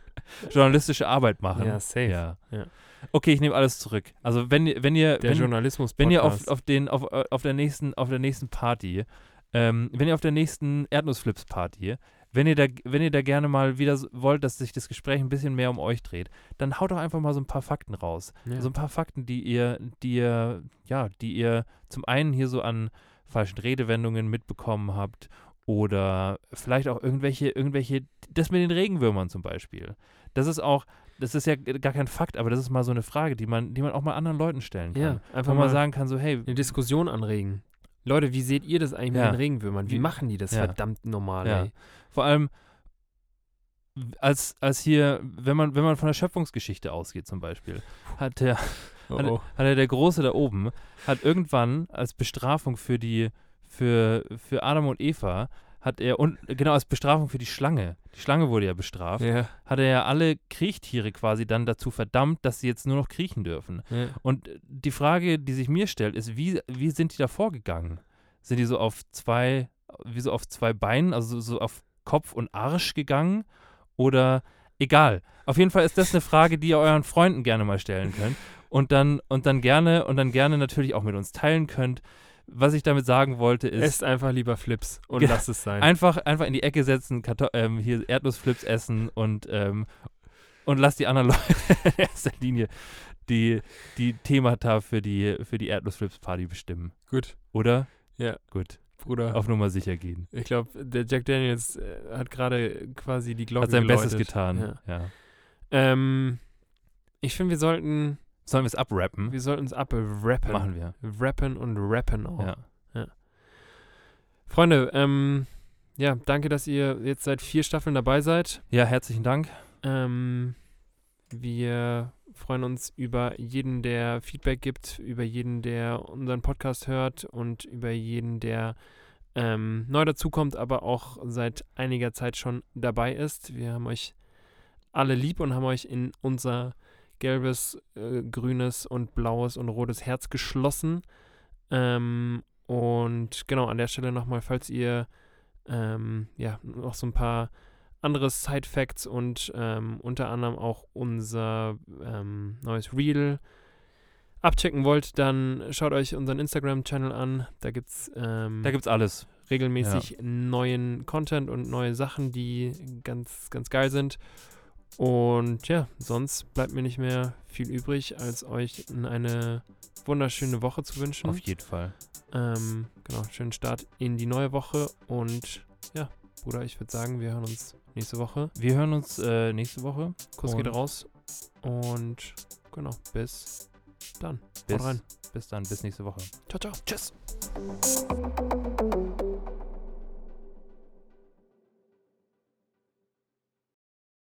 Speaker 2: journalistische Arbeit machen.
Speaker 3: Ja, safe.
Speaker 2: Ja.
Speaker 3: Ja.
Speaker 2: Okay, ich nehme alles zurück. Also wenn ihr, wenn ihr,
Speaker 3: Der
Speaker 2: wenn,
Speaker 3: Journalismus
Speaker 2: wenn ihr auf, auf den, auf, auf der nächsten, auf der nächsten Party, ähm, wenn ihr auf der nächsten Erdnussflips-Party, wenn ihr da, wenn ihr da gerne mal wieder wollt, dass sich das Gespräch ein bisschen mehr um euch dreht, dann haut doch einfach mal so ein paar Fakten raus.
Speaker 3: ja.
Speaker 2: So ein paar Fakten, die ihr, die ihr, ja, die ihr zum einen hier so an falschen Redewendungen mitbekommen habt oder vielleicht auch irgendwelche, irgendwelche, das mit den Regenwürmern zum Beispiel. Das ist auch, das ist ja gar kein Fakt, aber das ist mal so eine Frage, die man, die man auch mal anderen Leuten stellen kann.
Speaker 3: ja, einfach mal
Speaker 2: mal sagen kann, so, hey,
Speaker 3: eine Diskussion anregen. Leute, wie seht ihr das eigentlich
Speaker 2: Ja.
Speaker 3: mit den Regenwürmern? Wie
Speaker 2: Wie-
Speaker 3: machen die das
Speaker 2: Ja.
Speaker 3: verdammt normal,
Speaker 2: Ja.
Speaker 3: ey?
Speaker 2: vor allem als, als hier, wenn man, wenn man von der Schöpfungsgeschichte ausgeht zum Beispiel, hat der,
Speaker 3: Oh,
Speaker 2: hat,
Speaker 3: oh.
Speaker 2: hat er der Große da oben, hat irgendwann als Bestrafung für die, für, für Adam und Eva, hat er, und genau als Bestrafung für die Schlange, die Schlange wurde ja bestraft,
Speaker 3: Ja,
Speaker 2: hat er ja alle Kriechtiere quasi dann dazu verdammt, dass sie jetzt nur noch kriechen dürfen.
Speaker 3: ja.
Speaker 2: Und die Frage, die sich mir stellt, ist, wie, wie sind die da vorgegangen? Sind die so auf zwei, wie so auf zwei Beinen, also so auf Kopf und Arsch gegangen? Oder egal. Auf jeden Fall ist das eine Frage, die ihr euren Freunden gerne mal stellen könnt. Und dann, und dann gerne, und dann gerne natürlich auch mit uns teilen könnt. Was ich damit sagen wollte, ist
Speaker 3: Esst einfach lieber Flips und lasst es sein.
Speaker 2: einfach, einfach in die Ecke setzen, Karto ähm, hier Erdnussflips essen und, ähm, und lasst die anderen Leute in erster Linie die, die Themata für die, für die Erdnussflips-Party bestimmen.
Speaker 3: Gut,
Speaker 2: Oder?
Speaker 3: Ja.
Speaker 2: Gut.
Speaker 3: Bruder.
Speaker 2: Auf Nummer sicher gehen.
Speaker 3: Ich glaube, der Jack Daniels äh, hat gerade quasi die Glocke
Speaker 2: Hat sein
Speaker 3: geläutet.
Speaker 2: Bestes getan.
Speaker 3: Ja.
Speaker 2: Ja.
Speaker 3: Ähm, ich finde, wir sollten,
Speaker 2: Sollen wir es abrappen?
Speaker 3: wir sollten uns abrappen.
Speaker 2: Machen wir.
Speaker 3: Rappen und rappen auch.
Speaker 2: Ja.
Speaker 3: Freunde, ähm, ja, danke, dass ihr jetzt seit vier Staffeln dabei seid.
Speaker 2: ja, herzlichen Dank.
Speaker 3: Ähm, wir freuen uns über jeden, der Feedback gibt, über jeden, der unseren Podcast hört und über jeden, der ähm, neu dazukommt, aber auch seit einiger Zeit schon dabei ist. Wir haben euch alle lieb und haben euch in unser gelbes, äh, grünes und blaues und rotes Herz geschlossen. Ähm, und genau, an der Stelle nochmal, falls ihr ähm, ja, noch so ein paar andere Side-Facts und ähm, unter anderem auch unser ähm, neues Reel abchecken wollt, dann schaut euch unseren Instagram-Channel an. Da gibt es ähm,
Speaker 2: Da gibt's alles.
Speaker 3: regelmäßig neuen Content und neue Sachen, die ganz, ganz geil sind. Und ja, sonst bleibt mir nicht mehr viel übrig, als euch eine wunderschöne Woche zu wünschen.
Speaker 2: Auf jeden Fall.
Speaker 3: Ähm, genau, schönen Start in die neue Woche. Und ja, Bruder, ich würde sagen, wir hören uns nächste Woche.
Speaker 2: Wir hören uns äh, nächste Woche.
Speaker 3: Kuss geht raus. Und genau, bis dann.
Speaker 2: Bis,
Speaker 3: Haut rein.
Speaker 2: bis dann, bis nächste Woche.
Speaker 3: Ciao, ciao.
Speaker 2: Tschüss.